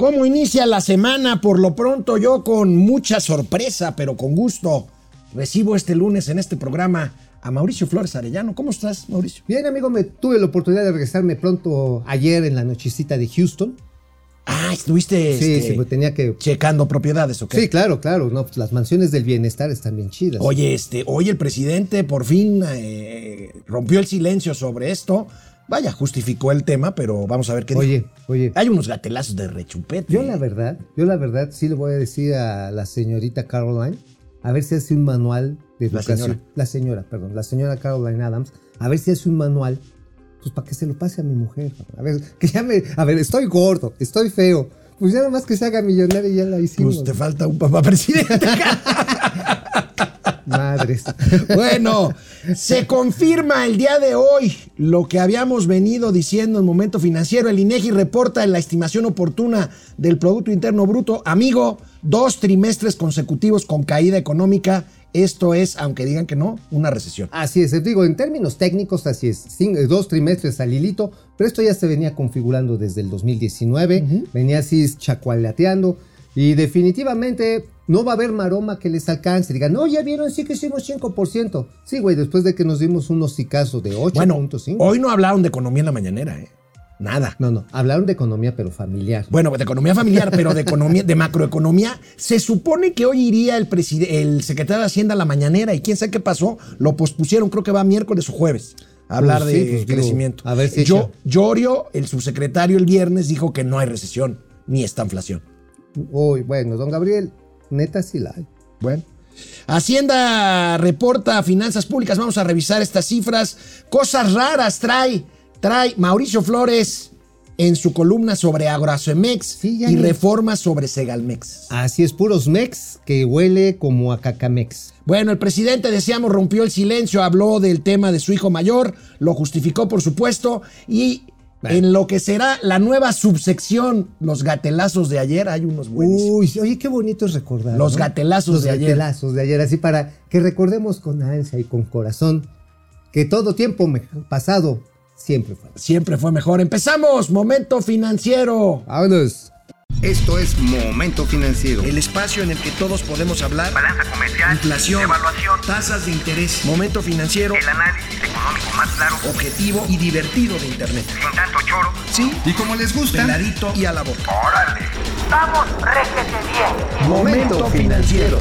¿Cómo inicia la semana? Por lo pronto yo con mucha sorpresa, pero con gusto, recibo este lunes en este programa a Mauricio Flores Arellano. ¿Cómo estás, Mauricio? Bien, amigo, me tuve la oportunidad de regresarme pronto ayer en la nochecita de Houston. Ah, estuviste Sí, este, sí, me tenía que... checando propiedades, ¿ok? Sí, claro, claro, no, pues las mansiones del bienestar están bien chidas. Oye, este, hoy el presidente por fin eh, rompió el silencio sobre esto. Vaya, justificó el tema, pero vamos a ver qué Oye, dijo. oye, Hay unos gatelazos de rechupete. yo la verdad, yo la verdad sí le voy a decir a la señorita Caroline, a ver si hace un manual de La educación. señora. La señora, perdón, la señora Caroline Adams, a ver si hace un manual, pues para que se lo pase a mi mujer. A ver, que ya me, a ver, estoy gordo, estoy feo, pues ya nomás que se haga millonaria y ya la hicimos. Pues te falta un papá presidente. Madres. Bueno, se confirma el día de hoy lo que habíamos venido diciendo en momento financiero. El INEGI reporta en la estimación oportuna del Producto Interno Bruto. Amigo, dos trimestres consecutivos con caída económica. Esto es, aunque digan que no, una recesión. Así es, digo, en términos técnicos, así es, eh, dos trimestres al hilito, pero esto ya se venía configurando desde el 2019, venía así chacualeteando, y definitivamente no va a haber maroma que les alcance. Digan, no, ya vieron, sí que hicimos 5%. Sí, güey, después de que nos dimos un hocicazo de 8.5. Bueno, hoy no hablaron de economía en la mañanera, ¿eh? Nada. No, no, hablaron de economía, pero familiar. Bueno, de economía familiar, pero de economía, de macroeconomía, se supone que hoy iría el, secretario de Hacienda a la mañanera y quién sabe qué pasó, lo pospusieron, creo que va miércoles o jueves a hablar Pues sí, de pues digo, crecimiento. a ver si Yo. Llorio, el subsecretario, el viernes dijo que no hay recesión ni esta inflación. Uy, bueno, don Gabriel, neta sí la hay. Bueno. Hacienda reporta finanzas públicas. Vamos a revisar estas cifras. Cosas raras trae, trae Mauricio Flores en su columna sobre Agroacemex Sí, y reformas sobre Segalmex. Así es, puros mex que huele como a cacamex. Bueno, el presidente, decíamos, rompió el silencio, habló del tema de su hijo mayor, lo justificó, por supuesto, y en lo que será la nueva subsección, los gatelazos de ayer, hay unos buenísimos. Uy, oye, qué bonito es recordar. Los ¿no? gatelazos Los de ayer. gatelazos de ayer, así para que recordemos con ansia y con corazón que todo tiempo pasado siempre fue. Siempre fue mejor. Empezamos, momento financiero. Vámonos. Esto es Momento Financiero. El espacio en el que todos podemos hablar. balanza comercial, Inflación, evaluación, tasas de interés, momento financiero, el análisis económico más claro, objetivo y divertido de Internet. sin tanto choro. Sí, Y como les gusta, peladito y a la boca. ¡Órale! ¡Vamos, réjete bien! Momento financiero.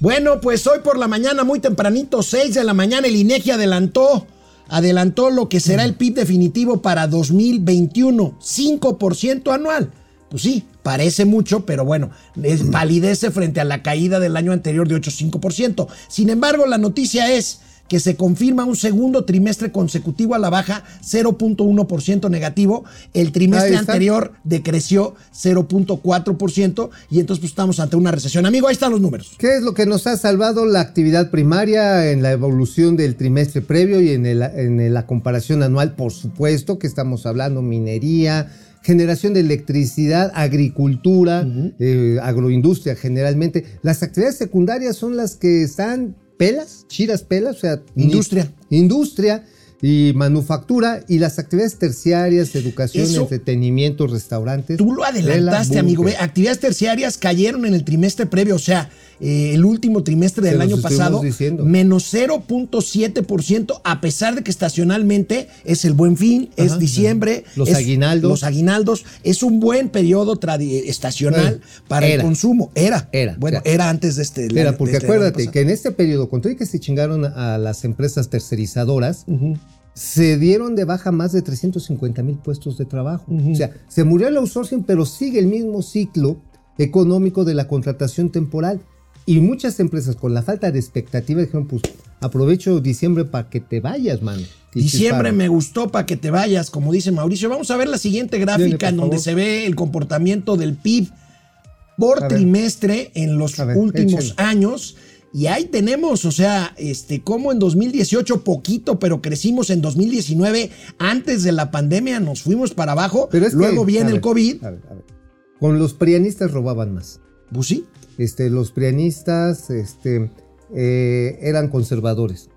Bueno, pues hoy por la mañana, muy tempranito, 6 de la mañana, el INEGI adelantó, adelantó lo que será el PIB definitivo para 2021, 5% anual. Pues sí, parece mucho, pero bueno, es, palidece frente a la caída del año anterior de 8,5%. Sin embargo, la noticia es que se confirma un segundo trimestre consecutivo a la baja, 0.1% negativo. El trimestre anterior decreció 0.4% y entonces pues, estamos ante una recesión. Amigo, ahí están los números. ¿Qué es lo que nos ha salvado la actividad primaria en la evolución del trimestre previo y en, el- en la comparación anual? Por supuesto que estamos hablando minería, generación de electricidad, agricultura, eh, agroindustria generalmente. Las actividades secundarias son las que están pelas, chidas pelas, o sea, Industria. industria y manufactura y las actividades terciarias, educación, Eso- entretenimiento, restaurantes. Tú lo adelantaste, amigo. Ve, actividades terciarias cayeron en el trimestre previo, o sea, eh, el último trimestre del Se año pasado, diciendo. menos 0.7%, a pesar de que estacionalmente es el buen fin, es diciembre. Los es- aguinaldos. Los aguinaldos. Es un buen periodo tradi- estacional Eh, para el era. consumo. Era. Era, Bueno, era antes de este. De porque este acuérdate que en este periodo, con todo y que se chingaron a las empresas tercerizadoras, se dieron de baja más de 350 mil puestos de trabajo. O sea, se murió el outsourcing, pero sigue el mismo ciclo económico de la contratación temporal. Y muchas empresas con la falta de expectativa dijeron, pues aprovecho diciembre para que te vayas, mano. Diciembre me gustó para que te vayas, como dice Mauricio. Vamos a ver la siguiente gráfica Viene, en donde favor. se ve el comportamiento del PIB por A ver. trimestre en los ver, últimos échale. años. Y ahí tenemos, o sea, este, como en 2018 poquito, pero crecimos en 2019. Antes de la pandemia nos fuimos para abajo. Pero es que, Luego viene el COVID. a ver, a ver. Con los prianistas robaban más. Pues sí. Este, los prianistas este, eh, eran conservadores.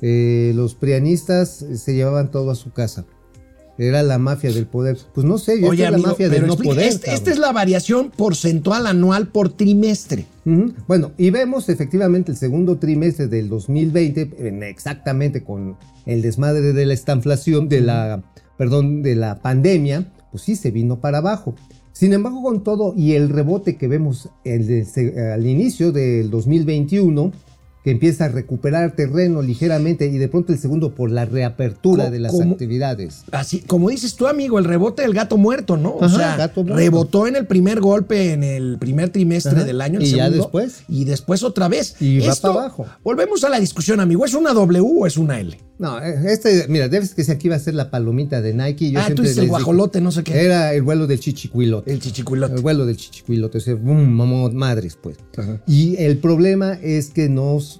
Eh, los prianistas eh, se llevaban todo a su casa. Era la mafia del poder. Pues no sé, yo Oye, es la mafia del no explica, poder. este- esta es la variación porcentual anual por trimestre. Bueno, y vemos efectivamente el segundo trimestre del 2020, en- exactamente con el desmadre de la estanflación, de la, perdón, de la pandemia, pues sí se vino para abajo. Sin embargo, con todo y el rebote que vemos el de- al inicio del 2021, que empieza a recuperar terreno ligeramente y de pronto el segundo por la reapertura Co- de las como- actividades. Así, como dices tú, amigo, el rebote del gato muerto, ¿no? O sea, gato muerto. rebotó en el primer golpe en el primer trimestre Ajá, del año. el y ya después. Y después otra vez. Y va para abajo. Volvemos a la discusión, amigo. ¿Es una W o es una L? No, eh, este, mira, debes que si aquí va a ser la palomita de Nike. Yo ah, tú dices el dije- guajolote, no sé qué. Era el vuelo del chichicuilote. El chichicuilote. El vuelo del chichicuilote. O sea, boom, madres, pues. Ajá. Y el problema es que nos,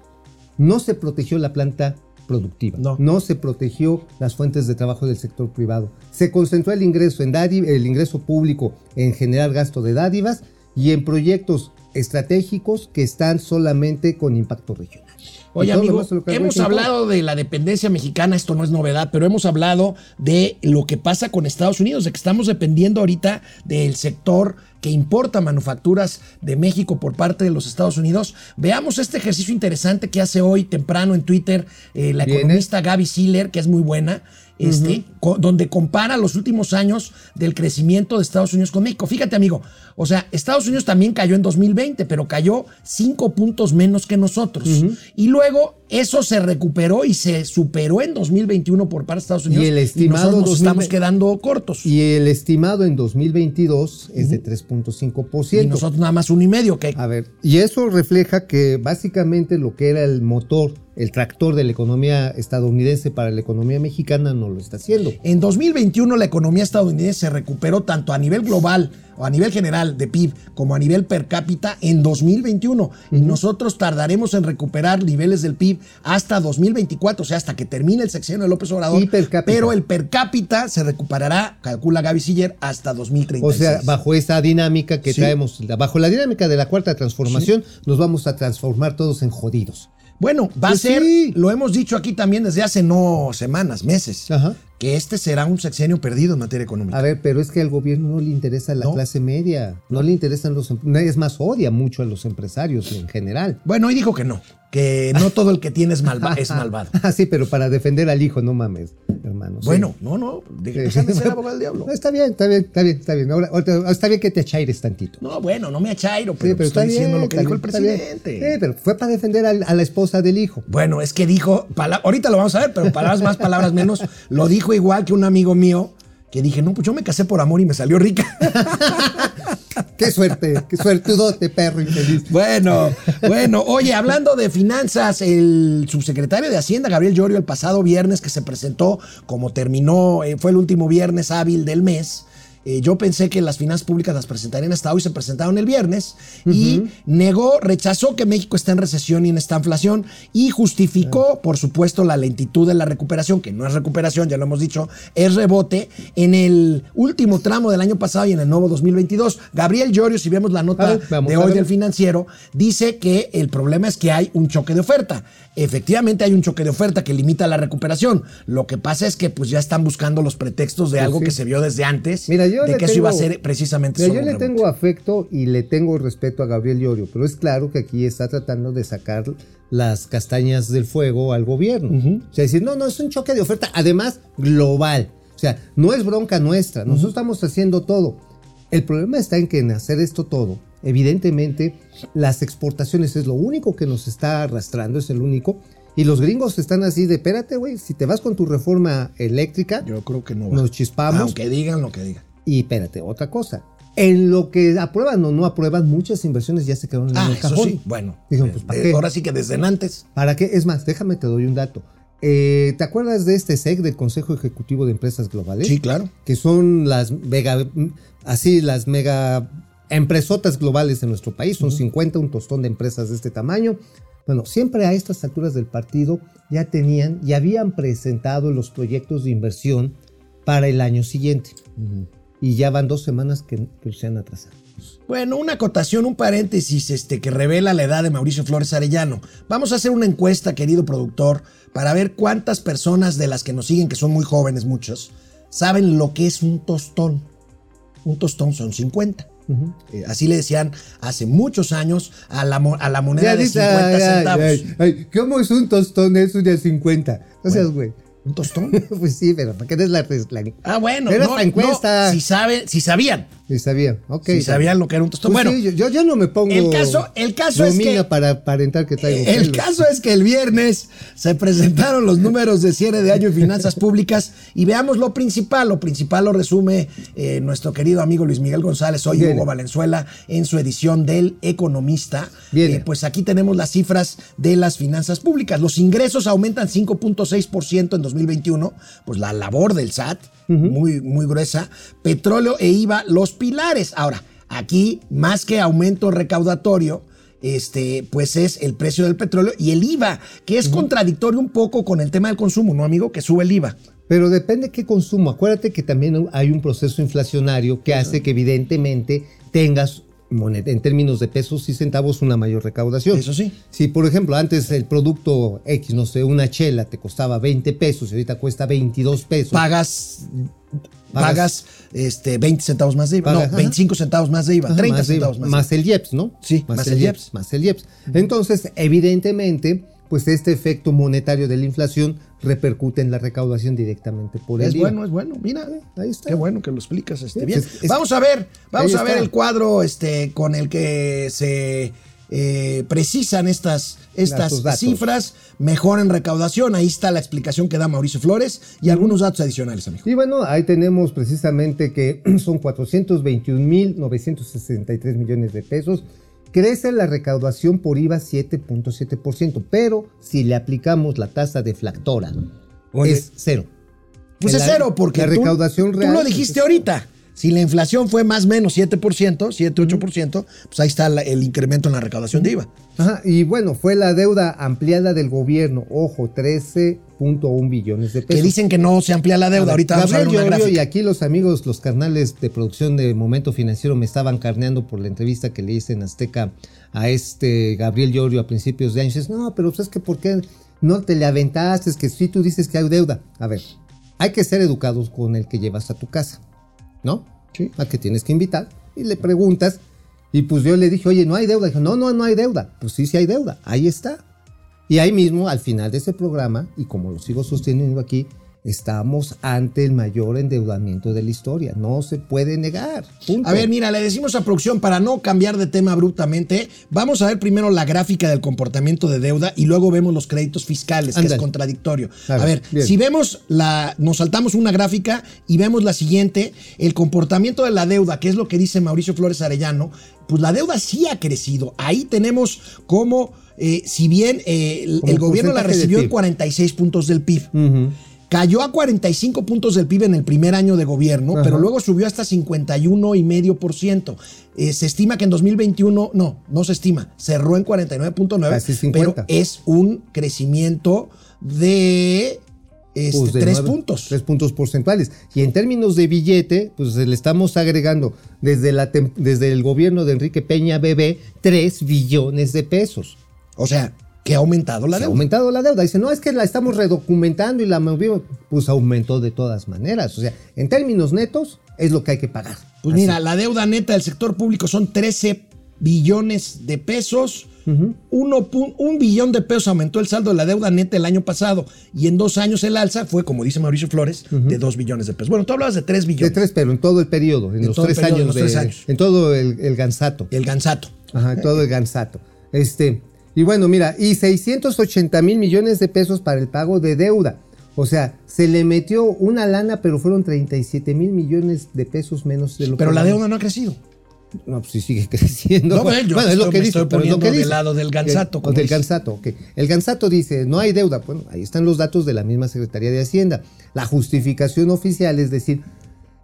no se protegió la planta productiva. No. se protegió las fuentes de trabajo del sector privado. Se concentró el ingreso en el ingreso público en generar gasto de dádivas y en proyectos estratégicos que están solamente con impacto regional. Oye, amigo, hemos hablado de la dependencia mexicana, esto no es novedad, pero hemos hablado de lo que pasa con Estados Unidos, de que estamos dependiendo ahorita del sector que importa manufacturas de México por parte de los Estados Unidos. Veamos este ejercicio interesante que hace hoy temprano en Twitter eh, la Viene. economista Gaby Siller, que es muy buena, este, donde compara los últimos años del crecimiento de Estados Unidos con México. Fíjate, amigo, o sea, Estados Unidos también cayó en 2020, pero cayó cinco puntos menos que nosotros. Y luego eso se recuperó y se superó en 2021 por parte deEstados Unidos. Y el estimado nosotros nos 2020 estamos quedando cortos. Y, Y el estimado en 2022 es de 3.5%. nosotros nada más uno y medio, que A ver, y eso refleja que básicamente lo que era el motor, el tractor de la economía estadounidense para la economía mexicana no lo está haciendo. En 2021 la economía estadounidense se recuperó tanto a nivel global o a nivel general de PIB como a nivel per cápita en 2021 y nosotros tardaremos en recuperar niveles del PIB hasta 2024, o sea, hasta que termine el sexenio de López Obrador. Y per cápita. Pero el per cápita se recuperará, calcula Gaby Siller, hasta 2036. O sea, bajo esa dinámica que Sí. traemos, bajo la dinámica de la cuarta transformación, nos vamos a transformar todos en jodidos. Bueno, va Pues a ser, sí. lo hemos dicho aquí también desde hace no semanas, meses, Ajá. Que este será un sexenio perdido en materia económica. A ver, pero es que al gobierno no le interesa la No. clase media, no le interesan los, em- es más, odia mucho a los empresarios en general. Bueno, hoy dijo que no, que no todo el que tiene es, malva- es malvado. Ah, sí, pero para defender al hijo, no mames, hermano. sí. Bueno, no, no, Sí. de ser abogado del diablo. No, está bien, está bien, está bien, está bien. Ahora, está bien que te achaires tantito. No, bueno, no me achairo, Sí, pero, estoy diciendo bien, lo que dijo el bien, presidente. Sí, pero fue para defender a, la esposa del hijo. Bueno, es que dijo, ahorita lo vamos a ver, pero palabras más, palabras menos, lo dijo igual que un amigo mío que dije, no, pues yo me casé por amor y me salió rica. Qué suerte, qué suertudote, perro infeliz. Bueno, bueno, oye, hablando de finanzas, el subsecretario de Hacienda, Gabriel Llorio, el pasado viernes que se presentó, como terminó, eh, fue el último viernes hábil del mes. Eh, yo pensé que las finanzas públicas las presentarían hasta hoy, se presentaron el viernes y negó, rechazó que México está en recesión y en esta inflación y justificó, por supuesto, la lentitud de la recuperación, que no es recuperación, ya lo hemos dicho, es rebote en el último tramo del año pasado y en el nuevo 2022. Gabriel Llorio, si vemos la nota ver, vamos de hoy del financiero, dice que el problema es que hay un choque de oferta. Efectivamente hay un choque de oferta que limita la recuperación. Lo que pasa es que pues ya están buscando los pretextos de Pues algo sí. que se vio desde antes, Mira, yo de le que eso iba a tengo- ser precisamente Mira, solo yo le tengo afecto y le tengo respeto a Gabriel Llorio, pero es claro que aquí está tratando de sacar las castañas del fuego al gobierno. O sea, decir, no, no, es un choque de oferta, además global. O sea, no es bronca nuestra, nosotros estamos haciendo todo. El problema está en que en hacer esto todo, evidentemente, las exportaciones es lo único que nos está arrastrando, es el único. Y los gringos están así de, espérate, güey, si te vas con tu reforma eléctrica, Yo creo que no va. nos chispamos. Aunque digan lo que digan. Y espérate, otra cosa. En lo que aprueban o no aprueban, muchas inversiones ya se quedaron Ah, en el eso cajón. sí, bueno. Dijeron, pues, ¿para eh, qué? Ahora sí que desde antes. ¿Para qué? Es más, déjame te doy un dato. Eh, ¿Te acuerdas de este SEC, del Consejo Ejecutivo de Empresas Globales? Sí, claro. Que son las mega, así, las mega empresotas globales en nuestro país. Son 50, un tostón de empresas de este tamaño. Bueno, siempre a estas alturas del partido ya tenían y habían presentado los proyectos de inversión para el año siguiente. Y ya van dos semanas que, que se han atrasado. Bueno, una acotación, un paréntesis este, que revela la edad de Mauricio Flores Arellano. Vamos a hacer una encuesta, querido productor, para ver cuántas personas de las que nos siguen, que son muy jóvenes muchos, saben lo que es un tostón. Un tostón son 50. Eh, así le decían hace muchos años a la, a la moneda Ya de dice, 50 ay, centavos. ay, ay, ¿Cómo es un tostón eso de 50? No seas güey. ¿Un tostón? Pues sí, pero ¿para qué eres la, la Ah, bueno. Era no, esta encuesta. no, si, sabe, si sabían. Sí, sabía, ok. Si sabían lo que era un tostón. Pues bueno, sí, yo, yo ya no me pongo. el caso- el caso es que- para aparentar que traigo. El pelos. caso es que el viernes se presentaron los números de cierre de año en finanzas públicas y veamos lo principal. Lo principal lo resume eh, nuestro querido amigo Luis Miguel González, hoy Viene. Hugo Valenzuela, en su edición del Economista. Viene. Eh, pues aquí tenemos las cifras de las finanzas públicas. Los ingresos aumentan 5.6% en 2021, pues la labor del SAT, muy, muy gruesa. Petróleo e IVA, los pilares. Ahora, aquí, más que aumento recaudatorio, este, pues es el precio del petróleo y el IVA, que es contradictorio un poco con el tema del consumo, ¿no, amigo? Que sube el IVA. Pero depende qué consumo. Acuérdate que también hay un proceso inflacionario que hace que evidentemente tengas moneda, en términos de pesos y centavos una mayor recaudación. Eso sí. Si por ejemplo antes el producto X, no sé, una chela te costaba 20 pesos y ahorita cuesta 22 pesos. Pagas, pagas, este, 20 centavos más de IVA. Pagas, no, ajá. 25 centavos más de IVA, Ajá, 30 más de- centavos más. más el IEPS, ¿no? Sí, más el IEPS. Más el IEPS. Entonces, evidentemente, pues este efecto monetario de la inflación repercute en la recaudación directamente por el Es IVA. bueno, es bueno. Mira, Ahí está. Qué bueno que lo explicas este, bien. es- es- vamos a ver, vamos a ver está. el cuadro este, con el que se eh, precisan estas, estas datos. cifras. Mejor en recaudación. Ahí está la explicación que da Mauricio Flores y algunos datos adicionales, amigo. Y bueno, ahí tenemos precisamente que son 421.963 millones de pesos. Crece la recaudación por IVA 7.7%, pero si le aplicamos la tasa deflactora, Oye, es cero. Pues es cero, porque la tú- recaudación tú, real lo pues, dijiste ahorita. Si la inflación fue más o menos 7%, 7-8%, pues ahí está el incremento en la recaudación de IVA. Ajá, y bueno, fue la deuda ampliada del gobierno, ojo, 13.1 billones de pesos. Que dicen que no se amplía la deuda. Ahorita vamos a ver una Llorio, gráfica. y aquí los amigos, los carnales de producción de Momento Financiero me estaban carneando por la entrevista que le hice en Azteca a este Gabriel Llorio a principios de año. Dices, no, pero pues es que ¿por qué no te le aventaste? Es que si tú dices que hay deuda. A ver, hay que ser educados con el que llevas a tu casa, ¿no? Sí. Que tienes que invitar y le preguntas. Y pues yo le dije, oye, no hay deuda. Dijo, no, no, no hay deuda. Pues sí, sí hay deuda. Ahí está. Y ahí mismo, al final de ese programa, y como lo sigo sosteniendo aquí, estamos ante el mayor endeudamiento de la historia. No se puede negar. Punto. A ver, mira, le decimos a producción para no cambiar de tema abruptamente. Vamos a ver primero la gráfica del comportamiento de deuda y luego vemos los créditos fiscales, que es contradictorio. A A, ver, si vemos la. Nos saltamos una gráfica y vemos la siguiente: el comportamiento de la deuda, que es lo que dice Mauricio Flores Arellano. Pues la deuda sí ha crecido. Ahí tenemos como, eh, si bien eh, el, gobierno la recibió en PIB. 46 puntos del PIB. Ujú. Cayó a 45 puntos del PIB en el primer año de gobierno, Ajá. pero luego subió hasta 51,5%. Eh, se estima que en 2021, no, no se estima, cerró en 49.9, Casi pero 50. es un crecimiento de, este, Pues de tres nueve- puntos. Tres puntos porcentuales. Y en términos de billete, pues le estamos agregando desde, la desde el gobierno de Enrique Peña Bebé 3 billones de pesos. O sea, que ha aumentado la Se ha deuda. aumentado la deuda. Dice, no, es que la estamos redocumentando y la movimos. Pues aumentó de todas maneras. O sea, en términos netos, es lo que hay que pagar. Pues Así. mira, la deuda neta del sector público son 13 billones de pesos. Uno un billón de pesos aumentó el saldo de la deuda neta el año pasado y en dos años el alza fue, como dice Mauricio Flores, de dos billones de pesos. Bueno, tú hablabas de tres De billones. tres, pero en todo el periodo, en En los, tres, periodo, años en los de- tres años. En todo el, el gansato. El gansato. Ajá, en todo el gansato. Este, y bueno, mira, y 680 mil millones de pesos para el pago de deuda. O sea, se le metió una lana, pero fueron 37 mil millones de pesos menos de lo Pero que la deuda no ha crecido. No, pues sí sigue creciendo. No, bueno, yo es lo que me dice. estoy pero es lo poniendo que del lado del Gansato, O como del dice. Gansato, ok. El Gansato dice, no hay deuda. Bueno, ahí están los datos de la misma Secretaría de Hacienda. La justificación oficial es decir,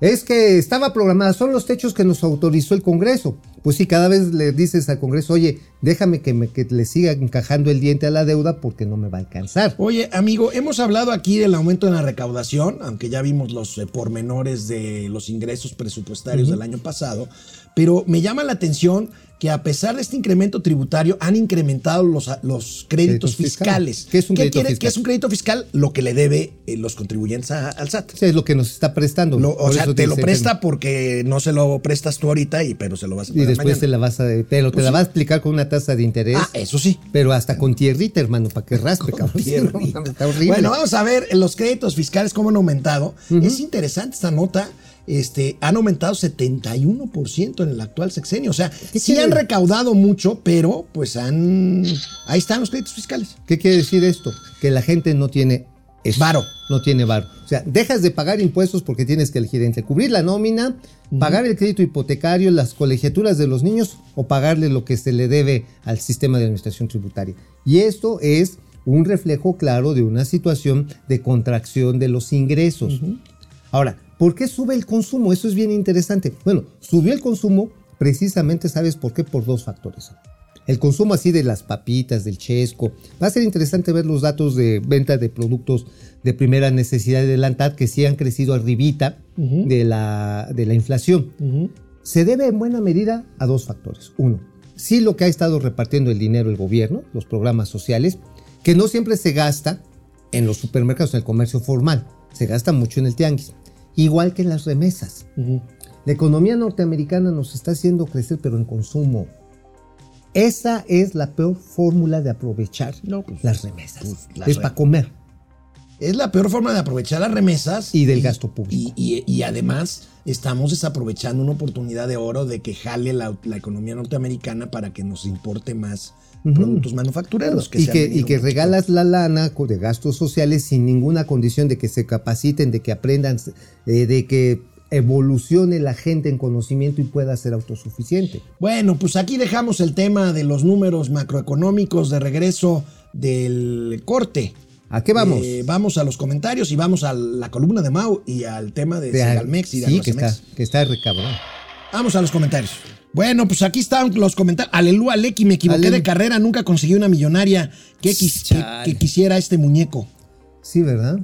es que estaba programada, son los techos que nos autorizó el Congreso. Pues sí, cada vez le dices al Congreso, oye, déjame que, me, que le siga encajando el diente a la deuda porque no me va a alcanzar. Oye, amigo, hemos hablado aquí del aumento en la recaudación, aunque ya vimos los eh, pormenores de los ingresos presupuestarios del año pasado, pero me llama la atención que a pesar de este incremento tributario han incrementado los, los créditos Créditos fiscales. fiscales. ¿Qué es un crédito quiere- fiscal? ¿Qué es un crédito fiscal? Lo que le debe eh, los contribuyentes a- al SAT. Sea, es lo que nos está prestando. Lo- o sea, te lo presta porque no se lo prestas tú ahorita, y, pero se lo vas a pagar después mañana. te la vas a, pero te Pues la sí. va a explicar con una tasa de interés. Ah, eso sí. Pero hasta con tierrita, hermano, para que raspe, cabrón. Tierrita. está horrible. Bueno, vamos a ver los créditos fiscales cómo han aumentado. Es interesante esta nota. Este, han aumentado 71% en el actual sexenio. O sea, ¿Qué sí quiere? han recaudado mucho, pero pues han. Ahí están los créditos fiscales. ¿Qué quiere decir esto? Que la gente no tiene eso. Varo. No tiene varo. O sea, dejas de pagar impuestos porque tienes que elegir entre cubrir la nómina, pagar el crédito hipotecario, las colegiaturas de los niños o pagarle lo que se le debe al sistema de administración tributaria. Y esto es un reflejo claro de una situación de contracción de los ingresos. Ahora, ¿por qué sube el consumo? Eso es bien interesante. Bueno, subió el consumo precisamente, ¿sabes por qué? Por dos factores. El consumo así de las papitas, del chesco. Va a ser interesante ver los datos de venta de productos de primera necesidad de la ANTAD que sí han crecido arribita de, la, de la inflación. Se debe en buena medida a dos factores. Uno, sí lo que ha estado repartiendo el dinero el gobierno, los programas sociales, que no siempre se gasta en los supermercados, en el comercio formal. Se gasta mucho en el tianguis. Igual que en las remesas. La economía norteamericana nos está haciendo crecer, pero en consumo. Esa es la peor fórmula de aprovechar No, pues, las remesas. pues, las es re- para comer. Es la peor forma de aprovechar las remesas. Y del gasto público. Y, y- y además estamos desaprovechando una oportunidad de oro de que jale la, la economía norteamericana para que nos importe más productos manufactureros. y, que, y regalas la lana de gastos sociales sin ninguna condición de que se capaciten, de que aprendan, eh, de que evolucione la gente en conocimiento y pueda ser autosuficiente. Bueno, pues aquí dejamos el tema de los números macroeconómicos de regreso del corte. ¿A qué vamos? Eh, vamos a los comentarios y vamos a la columna de Mau y al tema de, De- Segalmex y de sí, que está, que está recabrón. Vamos a los comentarios. Bueno, pues aquí están los comentarios. Aleluya, Lecky, me equivoqué de carrera, nunca conseguí una millonaria que, quis- que- que quisiera este muñeco. Sí, ¿verdad?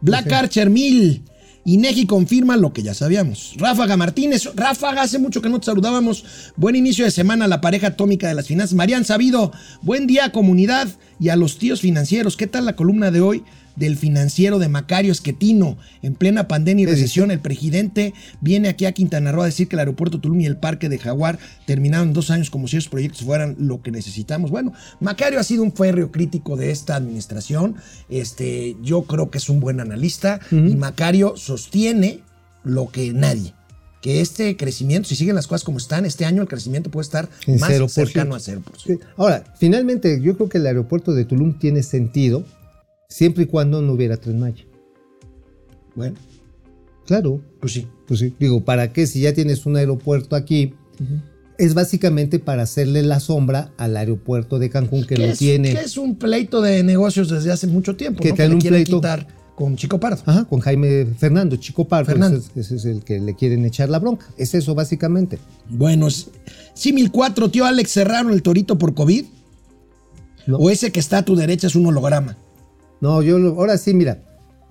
Black Archer 1000. Inegi confirma lo que ya sabíamos. Ráfaga Martínez. Ráfaga, hace mucho que no te saludábamos. Buen inicio de semana a la pareja atómica de las finanzas. Marian Sabido. Buen día, comunidad. Y a los tíos financieros. ¿Qué tal la columna de hoy del financiero de Macario Esquetino? En plena pandemia y recesión, el presidente viene aquí a Quintana Roo a decir que el aeropuerto Tulum y el parque de Jaguar terminaron en dos años como si esos proyectos fueran lo que necesitamos. Bueno, Macario ha sido un férreo crítico de esta administración. Este, yo creo que es un buen analista y Macario sostiene lo que nadie. Que este crecimiento, si siguen las cosas como están, este año el crecimiento puede estar En más 0%. cercano a 0%. Sí. Ahora, finalmente, yo creo que el aeropuerto de Tulum tiene sentido siempre y cuando no hubiera Tren Maya. Bueno, Claro, pues sí. pues sí. Digo, ¿para qué si ya tienes un aeropuerto aquí? Es básicamente para hacerle la sombra al aeropuerto de Cancún que lo es, tiene. que es un pleito de negocios desde hace mucho tiempo. Que ¿no? traen le un pleito. quitar con Chico Pardo. Ajá, con Jaime Fernando, Chico Pardo, Fernando. Ese, es, ese es el que le quieren echar la bronca. Es eso, básicamente. Bueno, sí, 1004, tío Alex, cerraron el torito por COVID. No. O ese que está a tu derecha es un holograma. No, yo ahora sí, mira,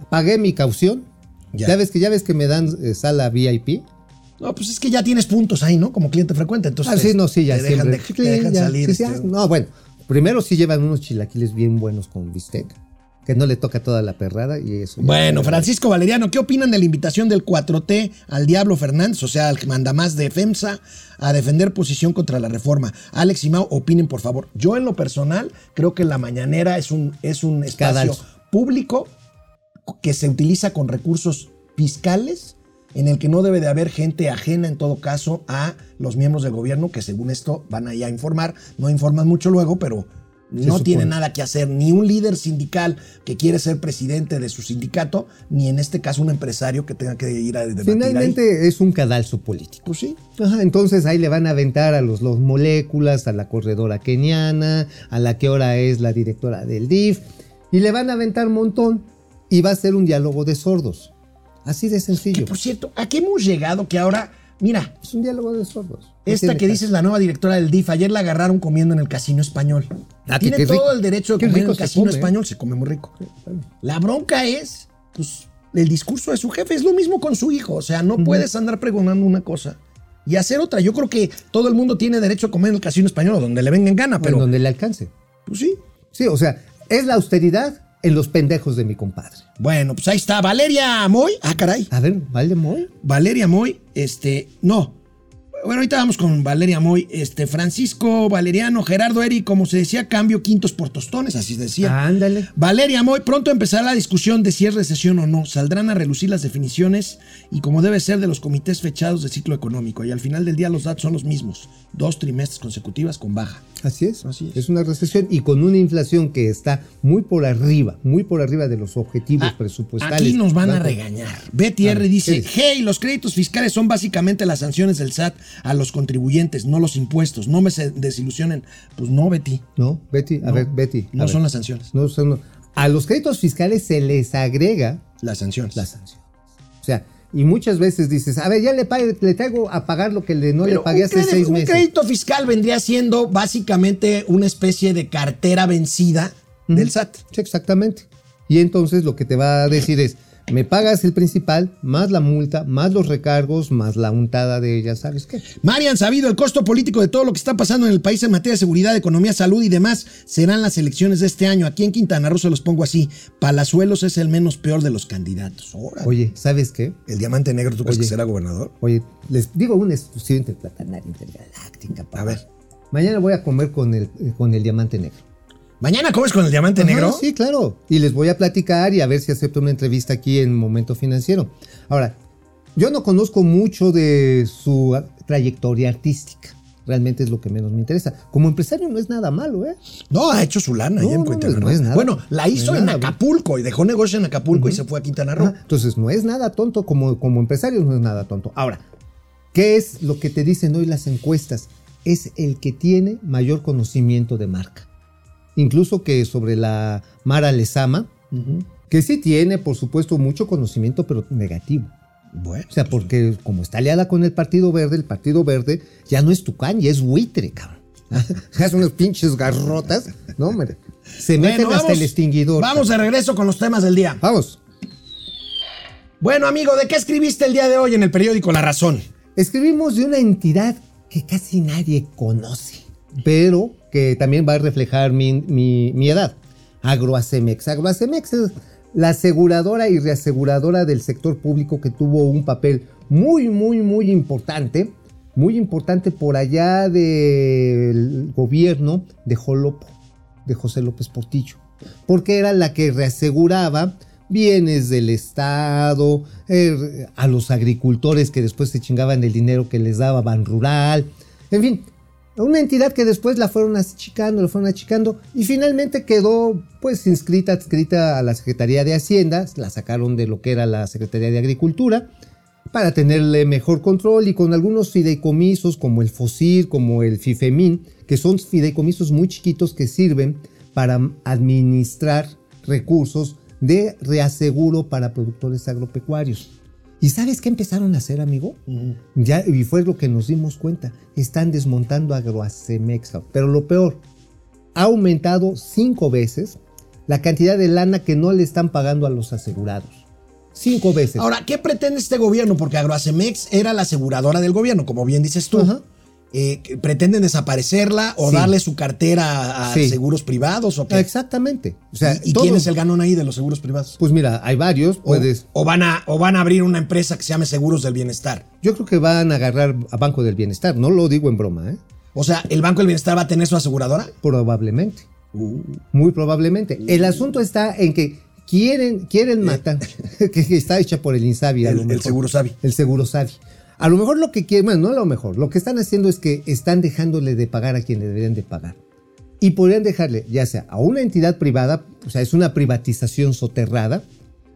pagué mi caución. Ya. Ya, ves que ya ves que me dan eh, sala VIP. No, pues es que ya tienes puntos ahí, ¿no? Como cliente frecuente. Entonces Ah, sí, no, sí, ya te dejan, siempre. de- te dejan Ya, salir. sí, sí, este, ah, no, bueno, primero sí llevan unos chilaquiles bien buenos con bistec, que no le toca toda la perrada y eso. Bueno, Francisco Valeriano, ¿qué opinan de la invitación del 4T al Diablo Fernández, o sea, al mandamás de FEMSA, a defender posición contra la reforma? Alex y Mau, opinen, por favor. Yo, en lo personal, creo que la mañanera es un, es un espacio público que se utiliza con recursos fiscales en el que no debe de haber gente ajena en todo caso a los miembros del gobierno que según esto van allá a informar, no informan mucho luego, pero no tiene nada que hacer ni un líder sindical que quiere ser presidente de su sindicato, ni en este caso un empresario que tenga que ir a debatir ahí. Finalmente es un cadalso político. Pues sí. Ajá, entonces ahí le van a aventar a los, los moléculas, a la corredora keniana, a la que ahora es la directora del DIF, y le van a aventar un montón y va a ser un diálogo de sordos. Así de Que sencillo. por cierto, ¿a qué hemos llegado que ahora Mira, Es un diálogo de sordos. Esta que caso. dices la nueva directora del DIF, ayer la agarraron comiendo en el casino español. Ah, Tiene todo rico. el derecho de comer en el casino come, ¿eh? español, se come muy rico. La bronca es, pues, el discurso de su jefe es lo mismo con su hijo. O sea, no puedes andar pregonando una cosa y hacer otra. Yo creo que todo el mundo tiene derecho a comer en el casino español donde le venga en gana, En pero donde le alcance. pues sí. Sí, o sea, es la austeridad en los pendejos de mi compadre. Bueno, pues ahí está. Valeria Moy. Ah, caray. A ver, ¿vale, Moy? Valeria Moy, este, no. Bueno, ahorita vamos con Valeria Moy, este, Francisco Valeriano, Gerardo Eri, como se decía, cambio quintos por tostones, así se decía. Ándale. Valeria Moy, pronto empezará la discusión de si es recesión o no. Saldrán a relucir las definiciones y como debe ser de los comités fechados de ciclo económico. Y al final del día los datos son los mismos. Dos trimestres consecutivas con baja. Así es. Así es. una recesión y con una inflación que está muy por arriba, muy por arriba de los objetivos Ah, presupuestales. Aquí nos van a regañar. Betty A R ver, dice, ¿qué dice? hey, los créditos fiscales son básicamente las sanciones del SAT a los contribuyentes, no los impuestos. No me desilusionen. Pues no, Betty. No, Betty, a No, ver, Betty. No ver. son las sanciones. No son- a los créditos fiscales se les agrega Las sanciones. la sanción. O sea, y muchas veces dices, a ver, ya le, pague- le traigo a pagar lo que le, no Pero le pagué un hace seis un meses. crédito fiscal vendría siendo básicamente una especie de cartera vencida del SAT. Sí, exactamente. Y entonces lo que te va a decir es, me pagas el principal, más la multa, más los recargos, más la untada de ella, ¿sabes qué? Marian sabido el costo político de todo lo que está pasando en el país en materia de seguridad, economía, salud y demás serán las elecciones de este año. Aquí en Quintana Roo se los pongo así. Palazuelos es el menos peor de los candidatos. Órale. Oye, ¿sabes qué? ¿El diamante negro tú crees que será gobernador? Oye, les digo una exclusiva interplatanaria intergaláctica. papá. A ver. Mañana voy a comer con el, con el diamante negro. ¿Mañana comes con el diamante Ajá, negro? Sí, claro. Y les voy a platicar y a ver si acepto una entrevista aquí en Momento Financiero. Ahora, yo no conozco mucho de su trayectoria artística. Realmente es lo que menos me interesa. Como empresario no es nada malo, ¿eh? No, ha hecho su lana No, allá en no, Quintana no es nada. Bueno, la hizo en nada, Acapulco y dejó negocio en Acapulco y se fue a Quintana Roo. Ajá, Entonces, no es nada tonto como, como empresario, no es nada tonto. Ahora, ¿qué es lo que te dicen hoy las encuestas? Es el que tiene mayor conocimiento de marca. Incluso que sobre la Mara Lezama, que sí tiene, por supuesto, mucho conocimiento, pero negativo. Bueno. O sea, porque como está aliada con el Partido Verde, el Partido Verde ya no es tucán, ya es buitre, cabrón. Es unas pinches garrotas. No, hombre. Se meten Bueno, hasta el extinguidor. Vamos de regreso con los temas del día. Vamos. Bueno, amigo, ¿de qué escribiste el día de hoy en el periódico La Razón? Escribimos de una entidad que casi nadie conoce, pero que también va a reflejar mi, mi- edad. Agroacemex. Agroacemex es la aseguradora y reaseguradora del sector público que tuvo un papel muy, muy, muy importante, muy importante por allá del gobierno de Jolopo, de José López Portillo, porque era la que reaseguraba bienes del Estado, eh, a los agricultores que después se chingaban el dinero que les daba Ban Rural, en fin, una entidad que después la fueron achicando, la fueron achicando y finalmente quedó pues inscrita, adscrita a la Secretaría de Hacienda, la sacaron de lo que era la Secretaría de Agricultura para tenerle mejor control y con algunos fideicomisos como el FOSIR, como el FIFEMIN, que son fideicomisos muy chiquitos que sirven para administrar recursos de reaseguro para productores agropecuarios. ¿Y sabes qué empezaron a hacer, amigo? Ya, y fue lo que nos dimos cuenta. Están desmontando Agroacemex. Pero lo peor, ha aumentado cinco veces la cantidad de lana que no le están pagando a los asegurados. Cinco veces. Ahora, ¿qué pretende este gobierno? Porque Agroacemex era la aseguradora del gobierno, como bien dices tú. Ajá. Eh, ¿Pretenden desaparecerla o Sí. darle su cartera a Sí. seguros privados o qué? Exactamente. O sea, ¿Y, quién es el ganón ahí de los seguros privados? Pues mira, hay varios. O, Puedes. o van a, o van a abrir una empresa que se llame Seguros del Bienestar. Yo creo que van a agarrar a Banco del Bienestar. No lo digo en broma, ¿eh? O sea, ¿el Banco del Bienestar va a tener su aseguradora? Probablemente. Muy probablemente. El asunto está en que quieren, quieren matar, que está hecha por el Insabi. El-. Seguro Savi. El Seguro Savi. A lo mejor lo que quieren, bueno, no a lo mejor, lo que están haciendo es que están dejándole de pagar a quien le deberían de pagar. Y podrían dejarle, ya sea a una entidad privada, o sea, es una privatización soterrada,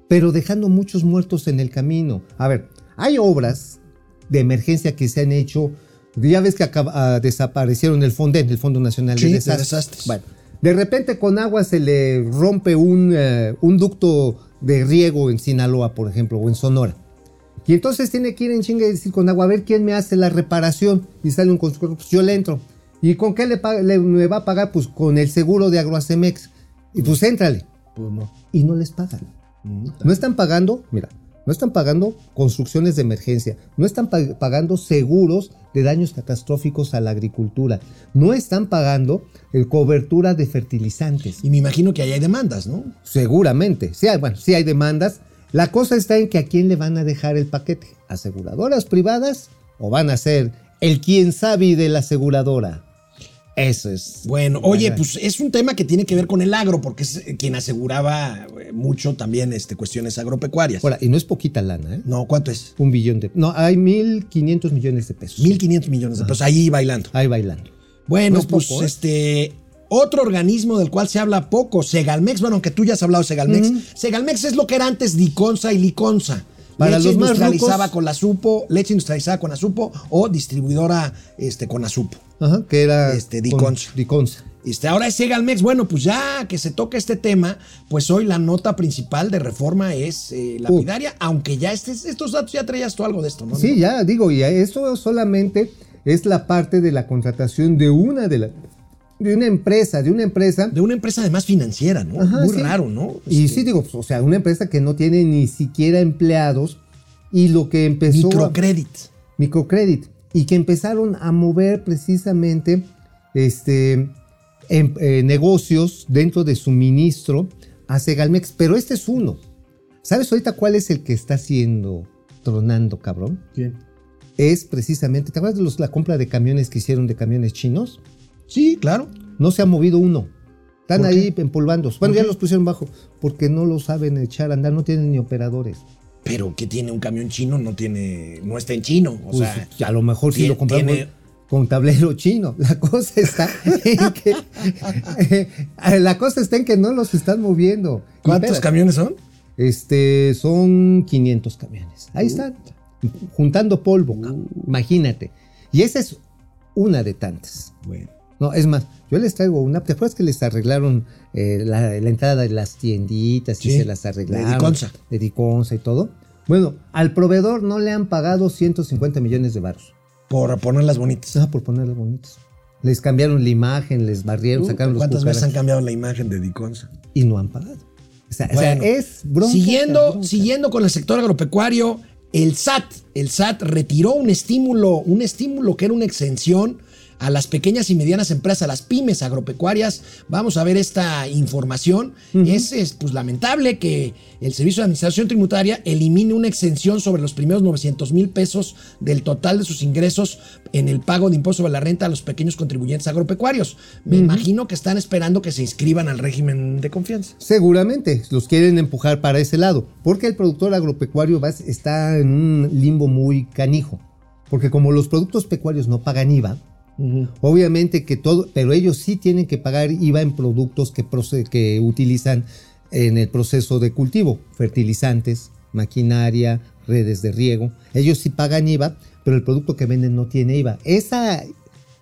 pero dejando muchos muertos en el camino. A ver, hay obras de emergencia que se han hecho. Ya ves que acaba- ah, desaparecieron el FONDEN, el Fondo Nacional Sí, de de Desastres. desastres. Bueno, de repente con agua se le rompe un, eh, un ducto de riego en Sinaloa, por ejemplo, o en Sonora. Y entonces tiene que ir en chinga y decir con agua, a ver quién me hace la reparación. Y sale un constructor, pues yo le entro. ¿Y con qué le, paga- le- me va a pagar? Pues con el seguro de Agroacemex. Y pues éntrale. Pues no. Y no les pagan. No están pagando, mira, no están pagando construcciones de emergencia, no están pa- pagando seguros de daños catastróficos a la agricultura, no están pagando eh, cobertura de fertilizantes. Y me imagino que ahí hay demandas, ¿no? Seguramente, sí hay, bueno, sí hay demandas. La cosa está en que a quién le van a dejar el paquete, aseguradoras privadas o van a ser el quien sabe de la aseguradora. Eso es. Bueno, oye, pues es un tema que tiene que ver con el agro, porque es eh, quien aseguraba eh, mucho también este, cuestiones agropecuarias. Ahora, y no es poquita lana, ¿eh? No, ¿cuánto es? Un billón de. No, hay 1.500 millones de pesos. 1.500 millones de pesos ahí bailando. Ahí bailando. Bueno, No es pues poco, ¿eh? este. Otro organismo del cual se habla poco, Segalmex, bueno, aunque tú ya has hablado de Segalmex. Segalmex es lo que era antes Diconsa y Liconza. Para leche los más industrializada rucos. con la Supo, leche industrializada con Azupo o distribuidora este, con Azupo. Ajá, que era. Este, con- Diconsa. Diconsa. Este, ahora es Segalmex. Bueno, pues ya que se toca este tema, pues hoy la nota principal de reforma es eh, lapidaria, aunque ya estos datos ya traías tú algo de esto, ¿no? Sí, ya digo, y esto solamente es la parte de la contratación de una de la, de una empresa, de una empresa. De una empresa además financiera, ¿no? Ajá, Muy sí. raro, ¿no? Y Este, sí digo, pues, o sea, una empresa que no tiene ni siquiera empleados y lo que empezó a- Microcredit. microcredit y que empezaron a mover precisamente este em- eh, negocios dentro de suministro a Segalmex, pero este es uno. ¿Sabes ahorita cuál es el que está haciendo tronando, cabrón? ¿Quién? Es precisamente, ¿te acuerdas de los- la compra de camiones que hicieron de camiones chinos? Sí, claro. No se ha movido uno. Están ¿Por ahí qué? empolvando. Bueno, ¿Por ya los pusieron bajo porque no lo saben echar a andar, no tienen ni operadores. Pero que tiene un camión chino, no tiene, no está en chino. O Pues, sea, a lo mejor sí tie- lo compramos tiene- con tablero chino. La cosa está en que la cosa está en que no los están moviendo. ¿cuántos espérate, camiones son? Este son 500 camiones. Ahí están juntando polvo. cabrón. Imagínate. Y esa es una de tantas. Bueno. No, es más, yo les traigo una. ¿Te acuerdas que les arreglaron eh, la, la entrada de las tienditas y Sí, se las de arreglaron? Diconsa. De Diconsa y todo. Bueno, al proveedor no le han pagado 150 millones de baros. Por ponerlas bonitas. Ah, por ponerlas bonitas. Les cambiaron la imagen, les barrieron, sacaron los ¿Cuántas veces han cambiado la imagen de Diconsa? y no han pagado. O sea, o sea, Bueno, es bronca. Siguiendo, bronca. siguiendo con el sector agropecuario, el SAT, el SAT retiró un estímulo, un estímulo que era una exención a las pequeñas y medianas empresas, a las pymes agropecuarias. Vamos a ver esta información. es, es, pues lamentable que el Servicio de Administración Tributaria elimine una exención sobre los primeros 900 mil pesos del total de sus ingresos en el pago de impuesto sobre la renta a los pequeños contribuyentes agropecuarios. Me imagino que están esperando que se inscriban al régimen de confianza. Seguramente los quieren empujar para ese lado, porque el productor agropecuario va- está en un limbo muy canijo. Porque como los productos pecuarios no pagan IVA, obviamente que todo, pero ellos sí tienen que pagar IVA en productos que, que utilizan en el proceso de cultivo, fertilizantes, maquinaria, redes de riego. Ellos sí pagan IVA, pero el producto que venden no tiene IVA. Esa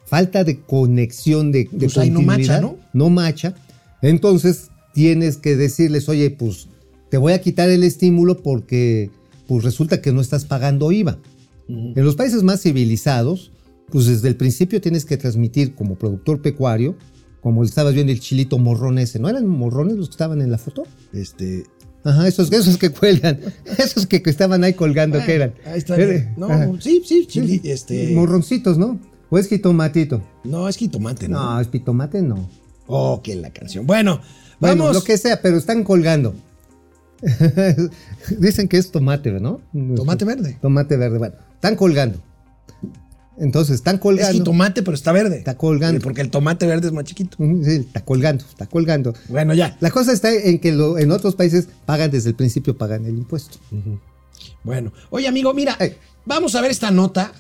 falta de conexión de, de Pues ahí no macha, ¿no? no macha. Entonces tienes que decirles, oye, pues te voy a quitar el estímulo porque pues resulta que no estás pagando IVA. En los países más civilizados, pues desde el principio tienes que transmitir como productor pecuario, como estabas viendo el chilito morrón ese, ¿no eran morrones los que estaban en la foto? Este, Ajá, esos, esos que cuelgan, esos que, que estaban ahí colgando, ¿qué eran? Ahí está. Era- No, ajá. sí, sí, chili- este. Morroncitos, ¿no? ¿O es jitomatito? No, es jitomate, ¿no? No, es pitomate, no. Oh, que la canción. Bueno, Bueno, vamos. lo que sea, pero están colgando. Dicen que es tomate, ¿no? Tomate verde. Tomate verde, bueno, están colgando. Entonces, están Es colgando. jitomate, pero está verde. Está colgando. Porque el tomate verde es más chiquito. Sí, está colgando, está colgando. Bueno, ya. La cosa está en que lo- en otros países pagan desde el principio, pagan el impuesto. Bueno. Oye, amigo, mira, vamos a ver esta nota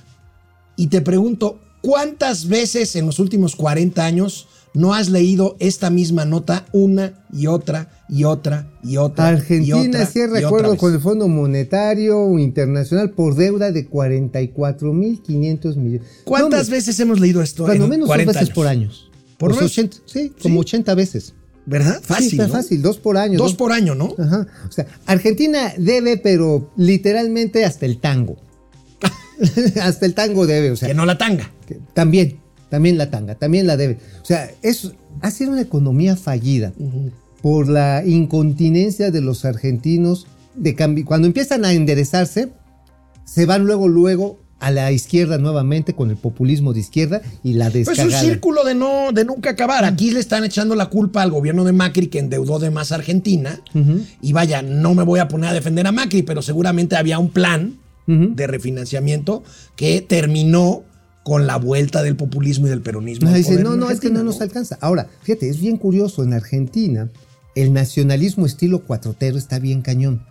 y te pregunto, ¿cuántas veces en los últimos 40 años no has leído esta misma nota una y otra y otra y otra? y Argentina otra cierra y acuerdo otra con el Fondo Monetario Internacional por deuda de 44.500 millones. ¿Cuántas No, veces hemos leído esto? Cuando en menos dos 40 veces años? por años. ¿Por Pues menos? 80, sí, como 80 veces. ¿Verdad? Fácil. sí, está ¿no? fácil, dos por año. Dos por año, ¿no? Ajá. O sea, Argentina debe, pero literalmente hasta el tango. hasta el tango debe, o sea. Que no la tanga. que también, también la tanga, también la debe. O sea, es, ha sido una economía fallida por la incontinencia de los argentinos de cambio. Cuando empiezan a enderezarse, se van luego, luego a la izquierda nuevamente con el populismo de izquierda y la Pues es un descagada. círculo de no de nunca acabar. Aquí le están echando la culpa al gobierno de Macri que endeudó de más a Argentina. Y vaya, no me voy a poner a defender a Macri, pero seguramente había un plan de refinanciamiento que terminó con la vuelta del populismo y del peronismo. No, dice, no, no, es que no nos alcanza. Ahora, fíjate, es bien curioso, en Argentina el nacionalismo estilo cuatrotero está bien cañón.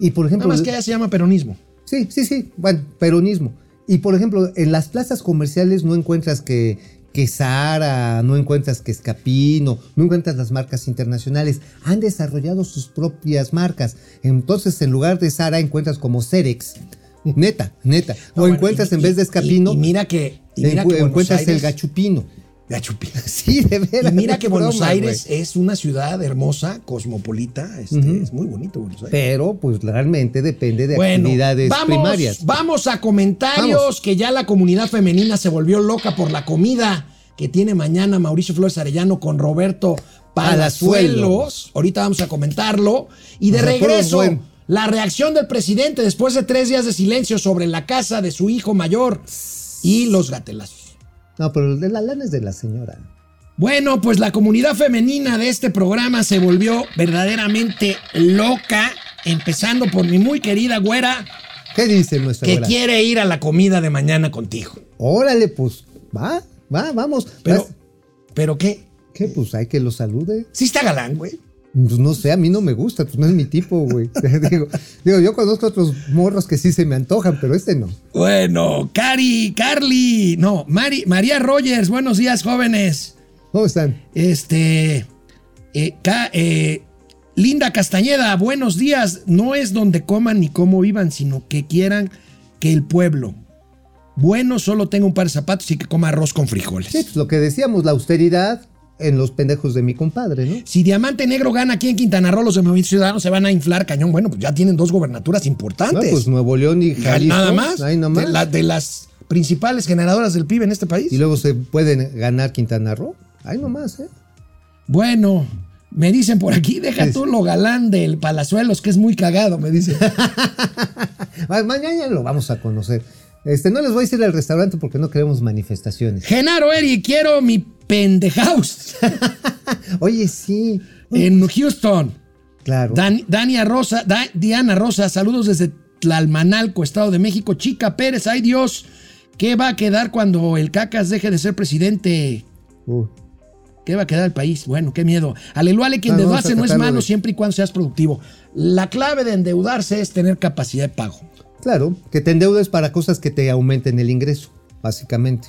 Y por Nada ejemplo, más que allá se llama peronismo. Sí, sí, sí. Bueno, peronismo. Y por ejemplo, en las plazas comerciales no encuentras que, que Zara, no encuentras que Escapino, no encuentras las marcas internacionales. Han desarrollado sus propias marcas. Entonces, en lugar de Zara, encuentras como Cerex. Neta, neta. o No, bueno, encuentras y- en vez de Escapino, Y, y mira que. y mira que encuentras el Gachupino. Gachupino. Sí, de veras. Y mira que Buenos broma, Aires es una ciudad hermosa, cosmopolita. este. Es muy bonito Buenos Aires. Pero, pues realmente depende de Bueno, actividades vamos, primarias. vamos a comentarios Vamos. que ya la comunidad femenina se volvió loca por la comida que tiene mañana Mauricio Flores Arellano con Roberto Palazuelos. Palazuelos. Ahorita vamos a comentarlo. Y de O regreso, buen. La reacción del presidente después de tres días de silencio sobre la casa de su hijo mayor y los gatelazos. No, pero el de la lana es de la señora. Bueno, pues la comunidad femenina de este programa se volvió verdaderamente loca, empezando por mi muy querida güera, ¿Qué dice nuestra que güera? quiere ir a la comida de mañana contigo. Órale, pues, va, va, vamos. Pero, Vas- ¿pero qué? ¿Qué? Pues hay que lo salude. Sí está galán, güey. Pues no sé, a mí no me gusta, pues no es mi tipo, güey. digo, digo, yo conozco otros morros que sí se me antojan, pero este no. Bueno, Cari, Carly, no, Mari, María Rogers, buenos días, jóvenes. ¿Cómo están? Este, eh, eh, Linda Castañeda, buenos días. No es donde coman ni cómo vivan, sino que quieran que el pueblo bueno solo tenga un par de zapatos y que coma arroz con frijoles. Sí, pues lo que decíamos, la austeridad en los pendejos de mi compadre, ¿no? Si Diamante Negro gana aquí en Quintana Roo, los de Movimiento Ciudadano se van a inflar cañón. Bueno, pues ya tienen dos gobernaturas No, importantes. pues Nuevo León y Jalisco. Nada más. Ahí nomás. De, la- de las principales generadoras del PIB en este país. Y luego se pueden ganar Quintana Roo. Ahí nomás, ¿eh? Bueno, me dicen por aquí, deja tú lo galán del Palazuelos, que es muy cagado, me dicen. Ma- Mañana lo vamos a conocer. Este, no les voy a decir al restaurante porque no queremos manifestaciones. Genaro Eri, quiero mi pendehouse Oye, sí. en Houston. Claro. Dan- Dania Rosa, Da- Diana Rosa, saludos desde Tlalmanalco, Estado de México. Chica Pérez, ay Dios, ¿qué va a quedar cuando el Cacas deje de ser presidente? Uh, ¿Qué va a quedar el país? Bueno, qué miedo. Aleluya, que vamos a endeudarse no es malo de- siempre y cuando seas productivo. La clave de endeudarse es tener capacidad de pago. Claro, que te endeudes para cosas que te aumenten el ingreso, básicamente.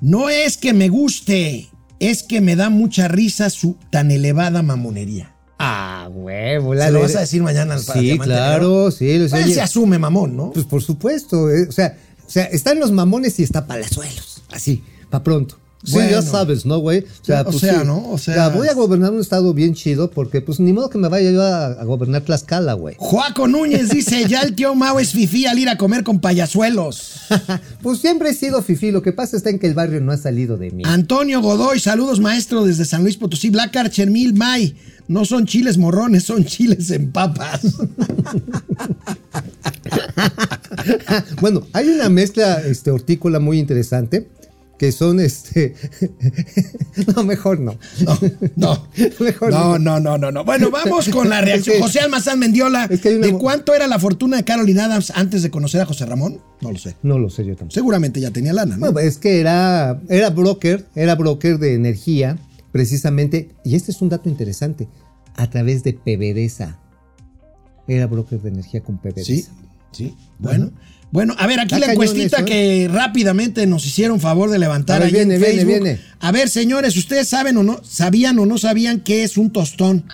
No es que me guste, es que me da mucha risa su tan elevada mamonería. Ah, huevo. Se lo vas a decir mañana al Sí, claro, Negro? sí. lo sé. Pues se asume mamón, ¿no? Pues por supuesto. eh, O, sea, o sea, están los mamones y está Palazuelos. Así, pa' pronto. Sí, Bueno. ya sabes, ¿no, güey? O sea, ¿no? O sea- voy a gobernar un estado bien chido porque, pues, ni modo que me vaya yo a, a gobernar Tlaxcala, güey. Joaco Núñez dice, ya el tío Mao es fifí al ir a comer con payasuelos. pues siempre he sido fifí. Lo que pasa está en que el barrio no ha salido de mí. Antonio Godoy, saludos maestro desde San Luis Potosí. Black Archer Mil May. No son chiles morrones, son chiles en papas. bueno, hay una mezcla este, hortícola muy interesante que son este. no, mejor no. No, no. Mejor No, no. no, no, no, no. Bueno, vamos con la reacción. Es que- José Almazán Mendiola. es que hay una ¿De cuánto era la fortuna de Carolina Adams antes de conocer a José Ramón? No lo sé. No lo sé yo tampoco. Seguramente ya tenía lana, ¿no? Bueno, es que era, era broker, era broker de energía, precisamente, y este es un dato interesante, a través de PBDESA. Era broker de energía con PBDESA. Sí, sí. Bueno. Bueno, a ver, aquí Está la encuestita eso, ¿eh? que rápidamente nos hicieron favor de levantar A ver, viene, en viene, Facebook. viene. A ver, señores, ¿ustedes saben o no, sabían o no sabían qué es un tostón?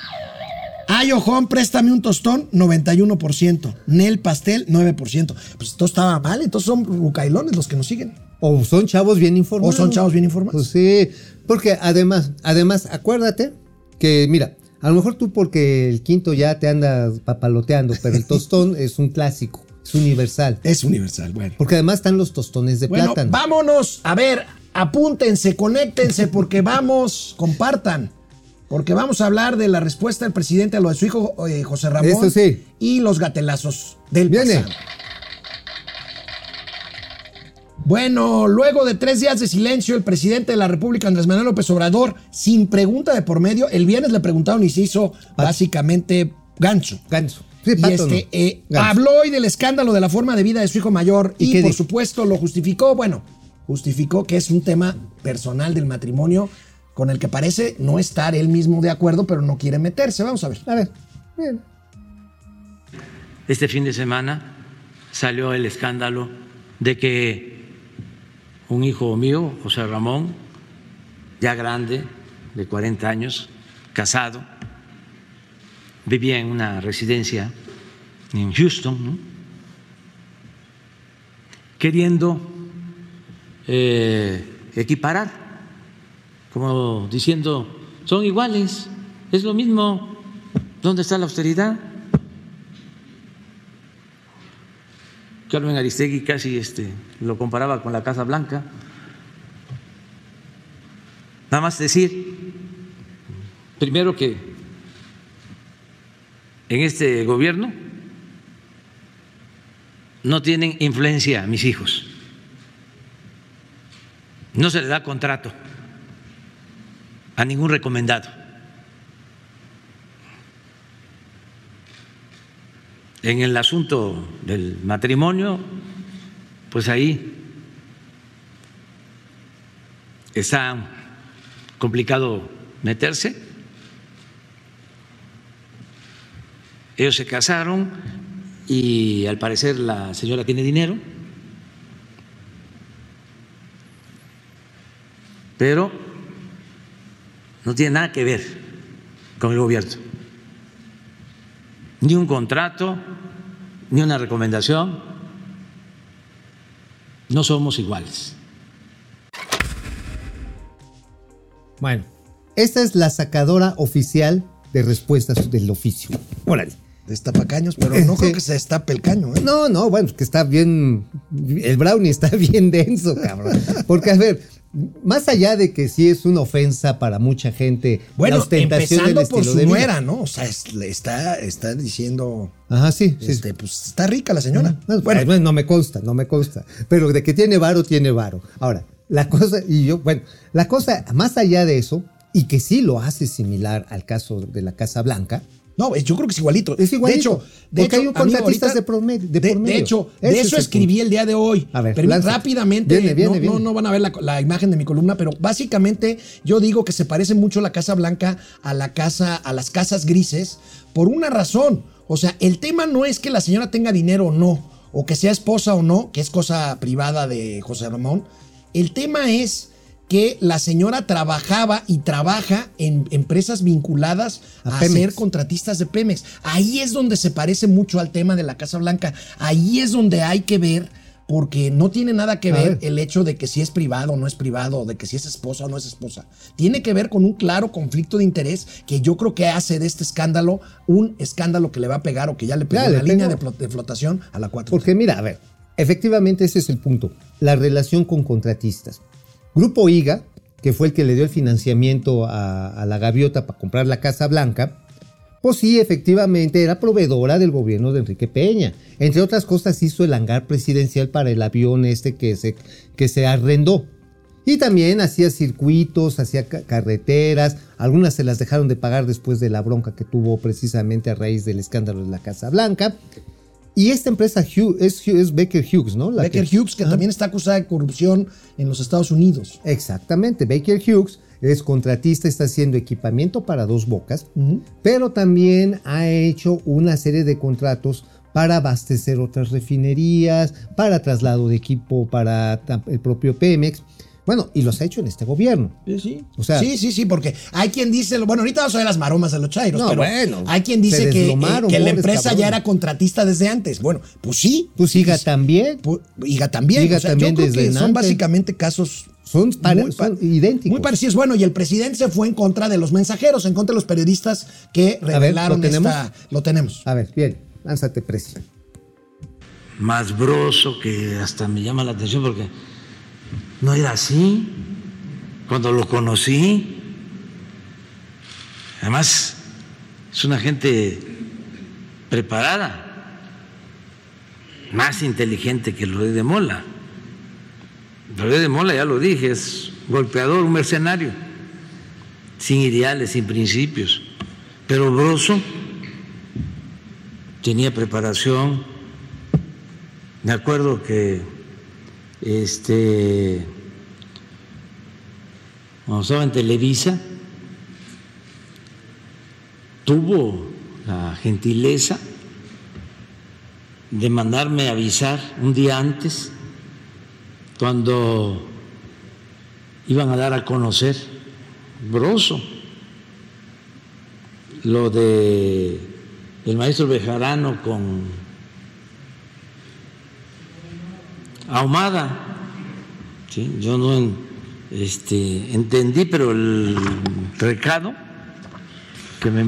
Ay, ojón, préstame un tostón, 91%. Nel pastel, 9%. Pues esto estaba mal, entonces son rucailones los que nos siguen. O son chavos bien informados. O son chavos bien informados. Pues sí, porque además, además, acuérdate que mira, a lo mejor tú porque el quinto ya te andas papaloteando, pero el tostón es un clásico, es universal. Es universal, bueno. Porque además están los tostones de Bueno, plátano. vámonos. A ver, apúntense, conéctense, porque vamos, compartan. Porque vamos a hablar de la respuesta del presidente a lo de su hijo eh, José Ramón Eso sí. y los gatelazos del Viene. pasado. Bueno, luego de tres días de silencio, el presidente de la República, Andrés Manuel López Obrador, sin pregunta de por medio, el viernes le preguntaron y se hizo básicamente gancho. Ganso. Sí, Y pato este, no. eh, habló hoy del escándalo de la forma de vida de su hijo mayor ¿Y por dijo? supuesto lo justificó. Bueno, justificó que es un tema personal del matrimonio con el que parece no estar él mismo de acuerdo, pero no quiere meterse. Vamos a ver. A ver, bien. Este fin de semana salió el escándalo de que un hijo mío, José Ramón, ya grande, de 40 años, casado, vivía en una residencia en Houston, queriendo eh, equiparar, como diciendo, son iguales, es lo mismo, ¿dónde está la austeridad? Carmen Aristegui casi este, lo comparaba con la Casa Blanca. Nada más decir, primero que en este gobierno no tienen influencia mis hijos. No se le da contrato a ningún recomendado. En el asunto del matrimonio, pues ahí está complicado meterse. Ellos se casaron y al parecer la señora tiene dinero, pero no tiene nada que ver con el gobierno ni un contrato, ni una recomendación. No somos iguales. Bueno, esta es la sacadora oficial de respuestas del oficio. Órale. Destapa caños, pero no creo que se destape el caño. ¿eh? No, no, bueno, que está bien. El brownie está bien denso, cabrón. Porque, a ver, más allá de que sí es una ofensa para mucha gente, Bueno, la ostentación del empezando por estilo su de nuera, ¿no? O sea, es- le está, está diciendo, Ajá, sí, sí. este, pues está rica la señora. Bueno, no me consta, no me consta. Pero de que tiene varo, tiene varo. Ahora, la cosa, y yo, bueno, la cosa, más allá de eso, y que sí lo hace similar al caso de la Casa Blanca, No, es- yo creo que es igualito. Es igualito, De hecho, de hay un contratistas de promedio- de de, por medio. de hecho, de es eso escribí punto. el día de hoy. A ver, Permí- rápidamente, Viene, viene, no, viene. no, no van a ver la, la imagen de mi columna, pero básicamente yo digo que se parece mucho la Casa Blanca a la casa, a las casas grises, por una razón. O sea, el tema no es que la señora tenga dinero o no, o que sea esposa o no, que es cosa privada de José Ramón. El tema es que la señora trabajaba y trabaja en empresas vinculadas A ser contratistas de Pemex. Ahí es donde se parece mucho al tema de la Casa Blanca. Ahí es donde hay que ver, porque no tiene nada que ver ver. el hecho de que si es privado o no es privado, o de que si es esposa o no es esposa. Tiene que ver con un claro conflicto de interés que yo creo que hace de este escándalo un escándalo que le va a pegar o que ya le pegó Ya, le la línea de, de flotación a la 4. Porque mira, a ver, efectivamente ese es el punto, la relación con contratistas. Grupo IGA, que fue el que le dio el financiamiento a, la gaviota para comprar la Casa Blanca, pues sí, efectivamente era proveedora del gobierno de Enrique Peña. Entre otras cosas hizo el hangar presidencial para el avión este que se, que se arrendó. Y también hacía circuitos, hacía ca- carreteras, algunas se las dejaron de pagar después de la bronca que tuvo precisamente a raíz del escándalo de la Casa Blanca. Y esta empresa Hugh- es, Baker Hughes, ¿no? La que- Hughes, que también está acusada de corrupción en los Estados Unidos. Exactamente, Baker Hughes es contratista, está haciendo equipamiento para dos bocas, pero también ha hecho una serie de contratos para abastecer otras refinerías, para traslado de equipo para el propio Pemex. Bueno, y los ha hecho en este gobierno. Sí, sí. O sea- sí, sí, sí, porque hay quien dice, bueno, ahorita vamos a ver las maromas de los chairos, No, pero bueno, hay quien dice que, eh, que la empresa ya era contratista desde antes. Bueno, pues sí. Pues IGA Sí, también. Pu- IGA también. IGA o sea, también yo creo desde que son básicamente casos Son, pare- Muy son idénticos. Muy parecidos. Bueno, y el presidente se fue en contra de los mensajeros, en contra de los periodistas que ver, revelaron ¿lo tenemos? esta. Lo tenemos. A ver, bien, lánzate precio. más broso que hasta me llama la atención porque no era así cuando lo conocí. Además, es una gente preparada, más inteligente que rey de Mola. Rey de Mola, ya lo dije, es golpeador, un mercenario, sin ideales, sin principios. Pero Broso tenía preparación, me acuerdo que este cuando estaba en Televisa tuvo la gentileza de mandarme avisar un día antes cuando iban a dar a conocer Broso lo de el maestro Bejarano con Ahumada. Sí, yo no este, entendí, pero el recado que me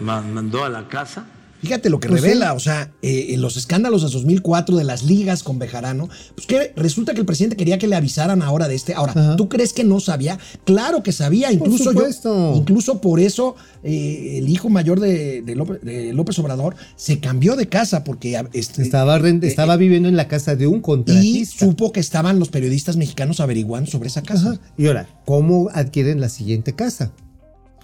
mandó a la casa Fíjate lo que Pues revela, sí. o sea, eh, en los escándalos de 2004 de las ligas con Bejarano, pues que resulta que el presidente quería que le avisaran ahora de este. Ahora, Ajá. ¿tú crees que no sabía? Claro que sabía, incluso yo, supuesto. incluso por eso eh, el hijo mayor de, de López, de López Obrador se cambió de casa porque este, Estaba, eh, viviendo en la casa de un y contratista. supo que estaban los periodistas mexicanos averiguando sobre esa casa. Ajá. Y ahora, ¿cómo adquieren la siguiente casa?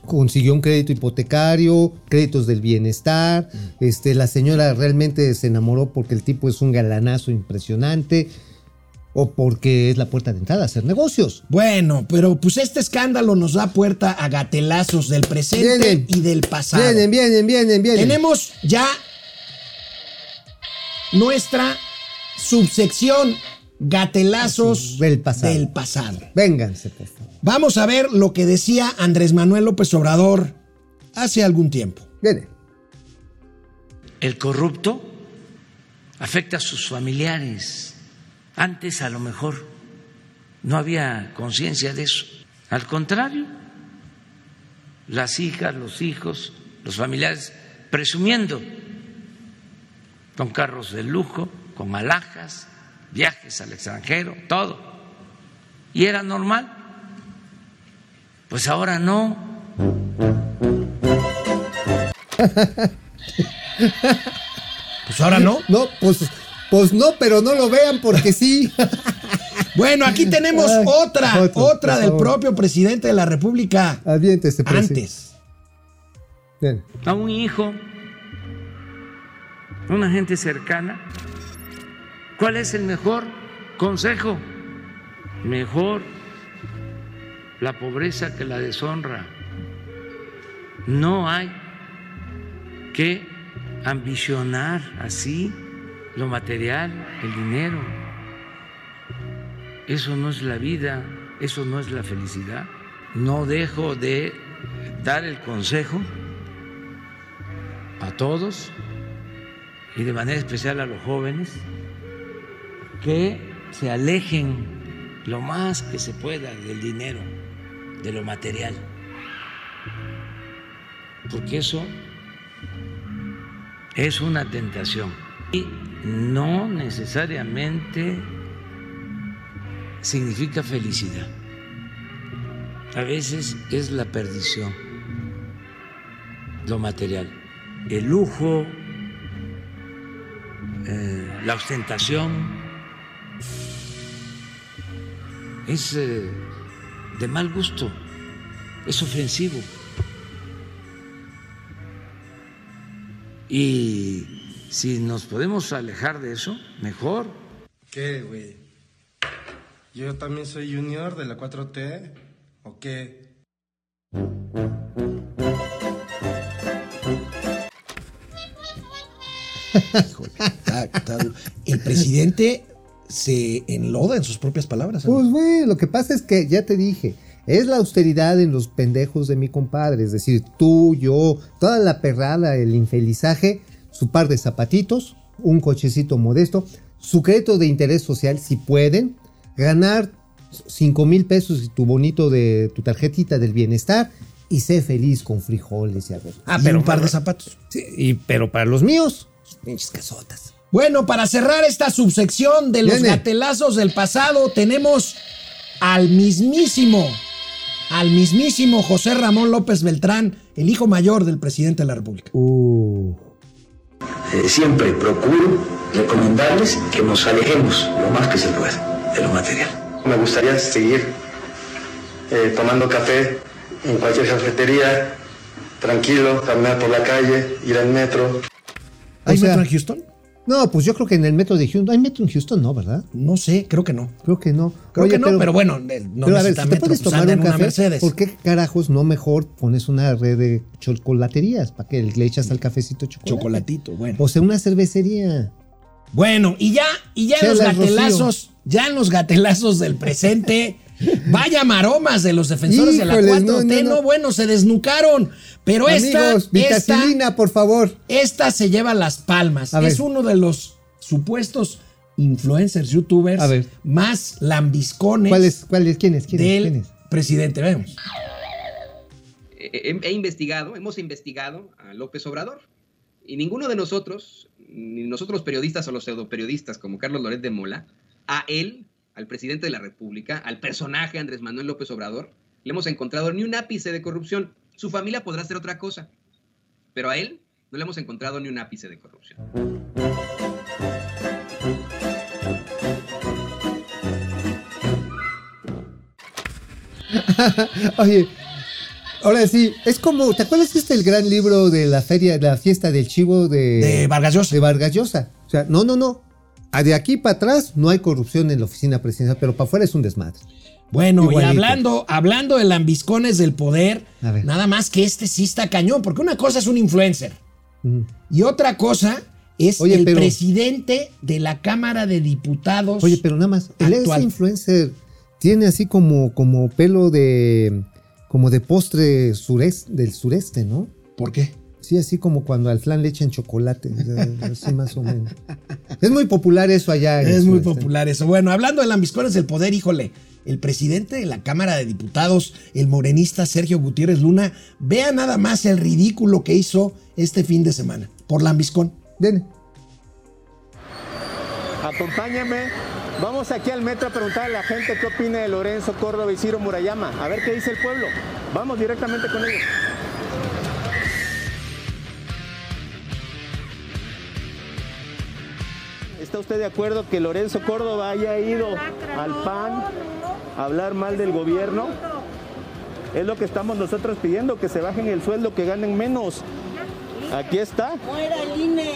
Consiguió un crédito hipotecario, créditos del bienestar. Mm. Este, la señora realmente se enamoró porque el tipo es un galanazo impresionante o porque es la puerta de entrada a hacer negocios. Bueno, pero pues este escándalo nos da puerta a gatelazos del presente Vienen. y del pasado. Vienen, vienen, vienen, vienen. Tenemos ya nuestra subsección gatelazos Del pasado. del pasado. Vénganse, por favor. Vamos a ver lo que decía Andrés Manuel López Obrador hace algún tiempo. Vienen. el corrupto afecta a sus familiares. Antes a lo mejor no había conciencia de eso. Al contrario, las hijas, los hijos, los familiares presumiendo con carros de lujo, con alhajas, viajes al extranjero, todo. Y era normal. Pues ahora no. Pues ahora no. No, pues, pues no, pero no lo vean porque sí. Bueno, aquí tenemos Ay, otra, otro, otra del favor. propio presidente de la República. Aviéntese, presidente. Antes. Bien. a un hijo, una gente cercana, ¿cuál es el mejor consejo? Mejor la pobreza que la deshonra. No hay que ambicionar así lo material, el dinero. Eso no es la vida, eso no es la felicidad. No dejo de dar el consejo a todos y de manera especial a los jóvenes que se alejen lo más que se pueda del dinero, de lo material, porque eso es una tentación y no necesariamente significa felicidad. A veces es la perdición, lo material, el lujo, eh, la ostentación. Es eh, de mal gusto, es ofensivo. Y si nos podemos alejar de eso, mejor. ¿Qué, güey? ¿Yo también soy junior de la 4T? ¿O qué? Está- está duro. El presidente se enloda en sus propias palabras. Pues, güey, lo que pasa es que ya te dije, es la austeridad en los pendejos de mi compadre. Es decir, tú, yo, toda la perrada, el infelizaje, su par de zapatitos, un cochecito modesto, su crédito de interés social, si pueden, ganar 5 mil pesos y tu bonito de tu tarjetita del bienestar y sé feliz con frijoles y arroz. Ah, Y pero un par de zapatos. Sí, y, pero para los míos, pinches casotas. Bueno, para cerrar esta subsección de los Viene. gatelazos del pasado, tenemos al mismísimo, al mismísimo José Ramón López Beltrán, el hijo mayor del presidente de la República. Uh. Eh, siempre procuro recomendarles que nos alejemos lo más que se pueda de lo material. Me gustaría seguir eh, tomando café en cualquier cafetería, tranquilo, caminar por la calle, ir al metro. ¿Hay O sea- metro en Houston? No, pues yo creo que en el metro de Houston. ¿Hay metro en Houston? No, ¿verdad? No sé, creo que no. Creo que no. Creo Oye, que no, pero, bueno, eh, no pero a ver, si te metro, puedes pues tomar anda un café, Mercedes. ¿por qué carajos no mejor pones una red de chocolaterías para que le echas al cafecito chocolate? Chocolatito, bueno. O sea, una cervecería. Bueno, y ya, y ya en los gatelazos, ya en los gatelazos del presente, vaya maromas de los defensores de la Híjoles, 4T, no, no, no, no. bueno, se desnucaron. Pero esta, Amigos, esta, vitacilina, por favor. esta se lleva las palmas. A ver. Es uno de los supuestos influencers, youtubers A ver. más lambiscones ¿Cuál es? ¿Cuál es? ¿Quién es? ¿Quién es? del ¿Quién es? presidente. Vemos. he, he investigado, hemos investigado a López Obrador. Y ninguno de nosotros, ni nosotros los periodistas o los pseudoperiodistas como Carlos Loret de Mola, a él, al presidente de la República, al personaje Andrés Manuel López Obrador, le hemos encontrado ni un ápice de corrupción. Su familia podrá hacer otra cosa, pero a él no le hemos encontrado ni un ápice de corrupción. Oye, ahora sí, es como, ¿te acuerdas que este el gran libro de la feria, de la fiesta del chivo de, De Vargas Llosa. de Vargas Llosa? O sea, no, no, no. Ah, De aquí para atrás no hay corrupción en la oficina presidencial, pero para afuera es un desmadre. Bueno, Igualito. y hablando, hablando de lambiscones del poder, nada más que este sí está cañón, porque una cosa es un influencer Mm. y otra cosa es Oye, el pero- presidente de la Cámara de Diputados. Oye, pero nada más, el Actual. ese influencer tiene así como, como pelo de, como de postre sureste, del sureste, ¿no? ¿Por qué? Sí, así como cuando al flan le echan chocolate, así más o menos. Es muy popular eso allá. Es muy sureste. popular eso. Bueno, hablando de lambiscones del poder, híjole, el presidente de la Cámara de Diputados, el morenista Sergio Gutiérrez Luna, vea nada más el ridículo que hizo este fin de semana por lambiscón. Ven. Acompáñame. Vamos aquí al metro a preguntar a la gente qué opina de Lorenzo Córdoba y Ciro Murayama. A ver qué dice el pueblo. Vamos directamente con ellos. ¿Está usted de acuerdo que Lorenzo Córdoba haya ido al PAN a hablar mal del gobierno? Es lo que estamos nosotros pidiendo, que se bajen el sueldo, que ganen menos. Aquí está. Muera el INE,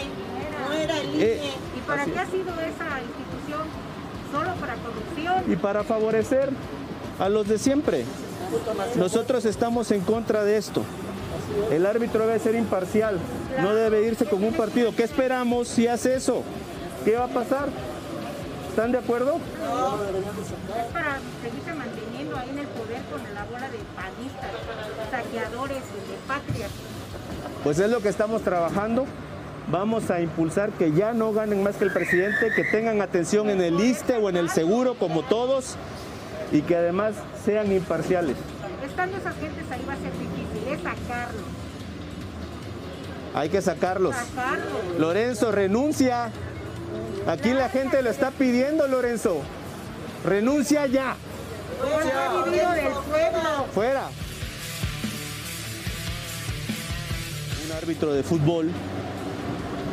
muera el INE. Eh, ¿Y para qué ha sido esa institución? ¿Solo para corrupción? y para favorecer a los de siempre. Nosotros estamos en contra de esto. El árbitro debe ser imparcial, no debe irse con un partido. ¿Qué esperamos si hace eso? ¿Qué va a pasar? ¿Están de acuerdo? Es para seguirse manteniendo ahí en el poder con la bola de panistas, saqueadores de patria. Pues es lo que estamos trabajando. Vamos a impulsar que ya no ganen más que el presidente, que tengan atención en el ISTE o en el seguro como todos y que además sean imparciales. Estando esas gentes ahí va a ser difícil, es sacarlos. Hay que sacarlos. Sacarlos. Lorenzo, renuncia. Aquí la gente lo está pidiendo, Lorenzo. Renuncia ya. Fuera. Un árbitro de fútbol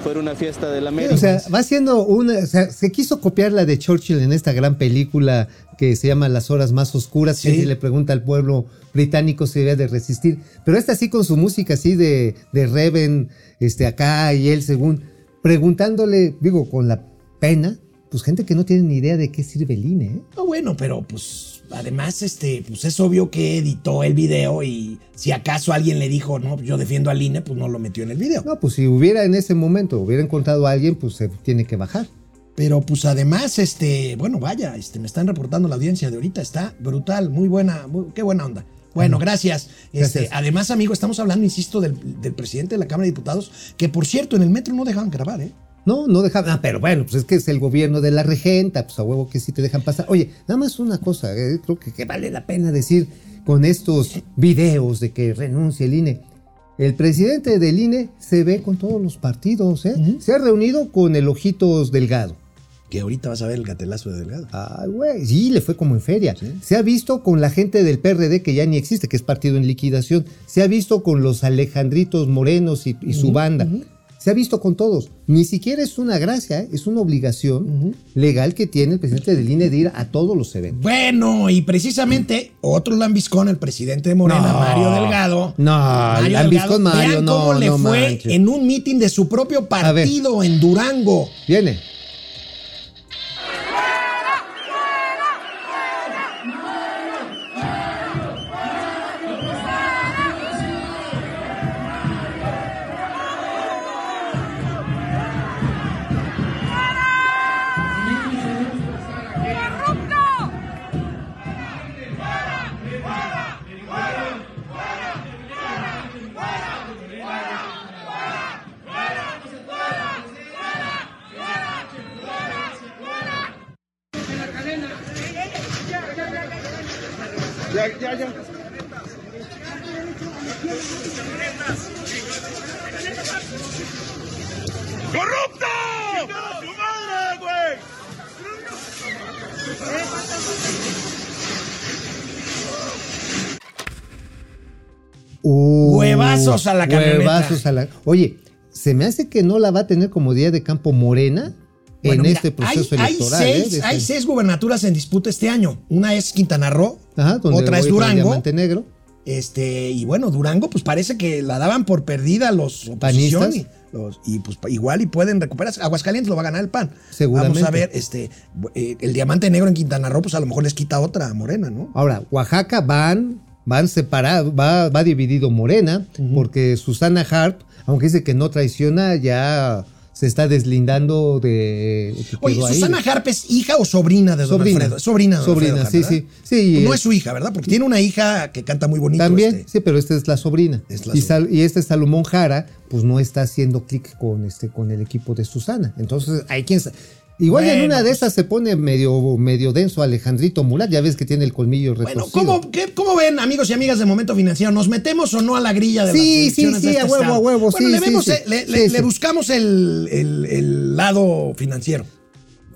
fuera una fiesta de la América. O sea, va siendo una. O sea, se quiso copiar la de Churchill en esta gran película que se llama Las Horas Más Oscuras, Sí. que le pregunta al pueblo británico si debía de resistir. Pero esta sí con su música así de, de Reven, este, acá y él según, preguntándole, digo, con la pena, pues gente que no tiene ni idea de qué sirve el INE, ¿eh? No, bueno, pero pues además, este, pues es obvio que editó el video y si acaso alguien le dijo, no, yo defiendo al INE, pues no lo metió en el video. No, pues si hubiera en ese momento, hubiera encontrado a alguien, pues se tiene que bajar. Pero pues además, este, bueno, vaya, este, me están reportando la audiencia de ahorita, está brutal, muy buena, muy- qué buena onda. Bueno, gracias. Este, Gracias. además, amigo, estamos hablando, insisto, del, del presidente de la Cámara de Diputados, que por cierto, en el metro no dejaban grabar, ¿eh? No, no dejaban. Ah, pero bueno, pues es que es el gobierno de la regenta, pues a huevo que sí te dejan pasar. Oye, nada más una cosa, eh, creo que, que vale la pena decir con estos videos de que renuncia el INE. El presidente del INE se ve con todos los partidos, ¿eh? Se ha reunido con el Ojitos Delgado. Que ahorita vas a ver el gatelazo de Delgado. Ay, güey, sí, le fue como en feria. Se ha visto con la gente del PRD, que ya ni existe, que es partido en liquidación. Se ha visto con los Alejandritos Morenos y, y su banda. Se ha visto con todos. Ni siquiera es una gracia, ¿eh? es una obligación legal que tiene el presidente del INE de ir a todos los eventos. Bueno, y precisamente otro lambiscón, el presidente de Morena, No. Mario Delgado. No, Mario lambiscón Delgado, Mario, vean no, cómo le no fue manches. en un mitin de su propio partido en Durango. Viene. Huevazos a la camioneta. Huevazos a la. Oye, se me hace que no la va a tener como día de campo Morena Bueno, en mira, este proceso hay, electoral. ¿eh? seis, hay seis gubernaturas en disputa este año. Una es Quintana Roo, Ajá, donde otra es Durango. Negro. Este, y bueno, Durango, pues parece que la daban por perdida los ¿Panistas? y, los- y pues igual y pueden recuperarse. Aguascalientes lo va a ganar el PAN. Seguramente. Vamos a ver, este, eh, el diamante negro en Quintana Roo, pues a lo mejor les quita otra Morena, ¿no? Ahora, Oaxaca van, van separados, va, va dividido Morena, porque Susana Harp, aunque dice que no traiciona, ya se está deslindando de. Oye, ahí. ¿Susana Harp es hija o sobrina de don Sobrina. Alfredo? Sobrina de Sobrina, Alfredo sí, sí. No es- su hija, ¿verdad? Porque tiene una hija que canta muy bonito. También, este. sí, pero esta es la sobrina. Es la y este Salomón Jara, pues no está haciendo clic con este, con el equipo de Susana. Entonces, hay quien. Igual en Bueno, una de pues- esas se pone medio, medio denso Alejandrito Murat, ya ves que tiene el colmillo Bueno, retorcido. ¿cómo, qué- ¿cómo ven, amigos y amigas de Momento Financiero? ¿Nos metemos o no a la grilla de las Sí, sí, sí, de este a huevo, estado? a huevo, Bueno, sí, le, sí, vemos, sí. eh, le, Sí, le- sí. le buscamos el, el- el lado financiero.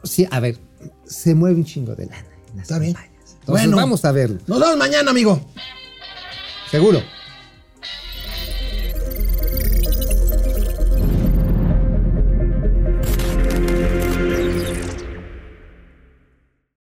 Sí, a ver, se mueve un chingo de lana. en las Está bien. Entonces, Bueno. vamos a verlo. Nos vemos mañana, amigo. Seguro.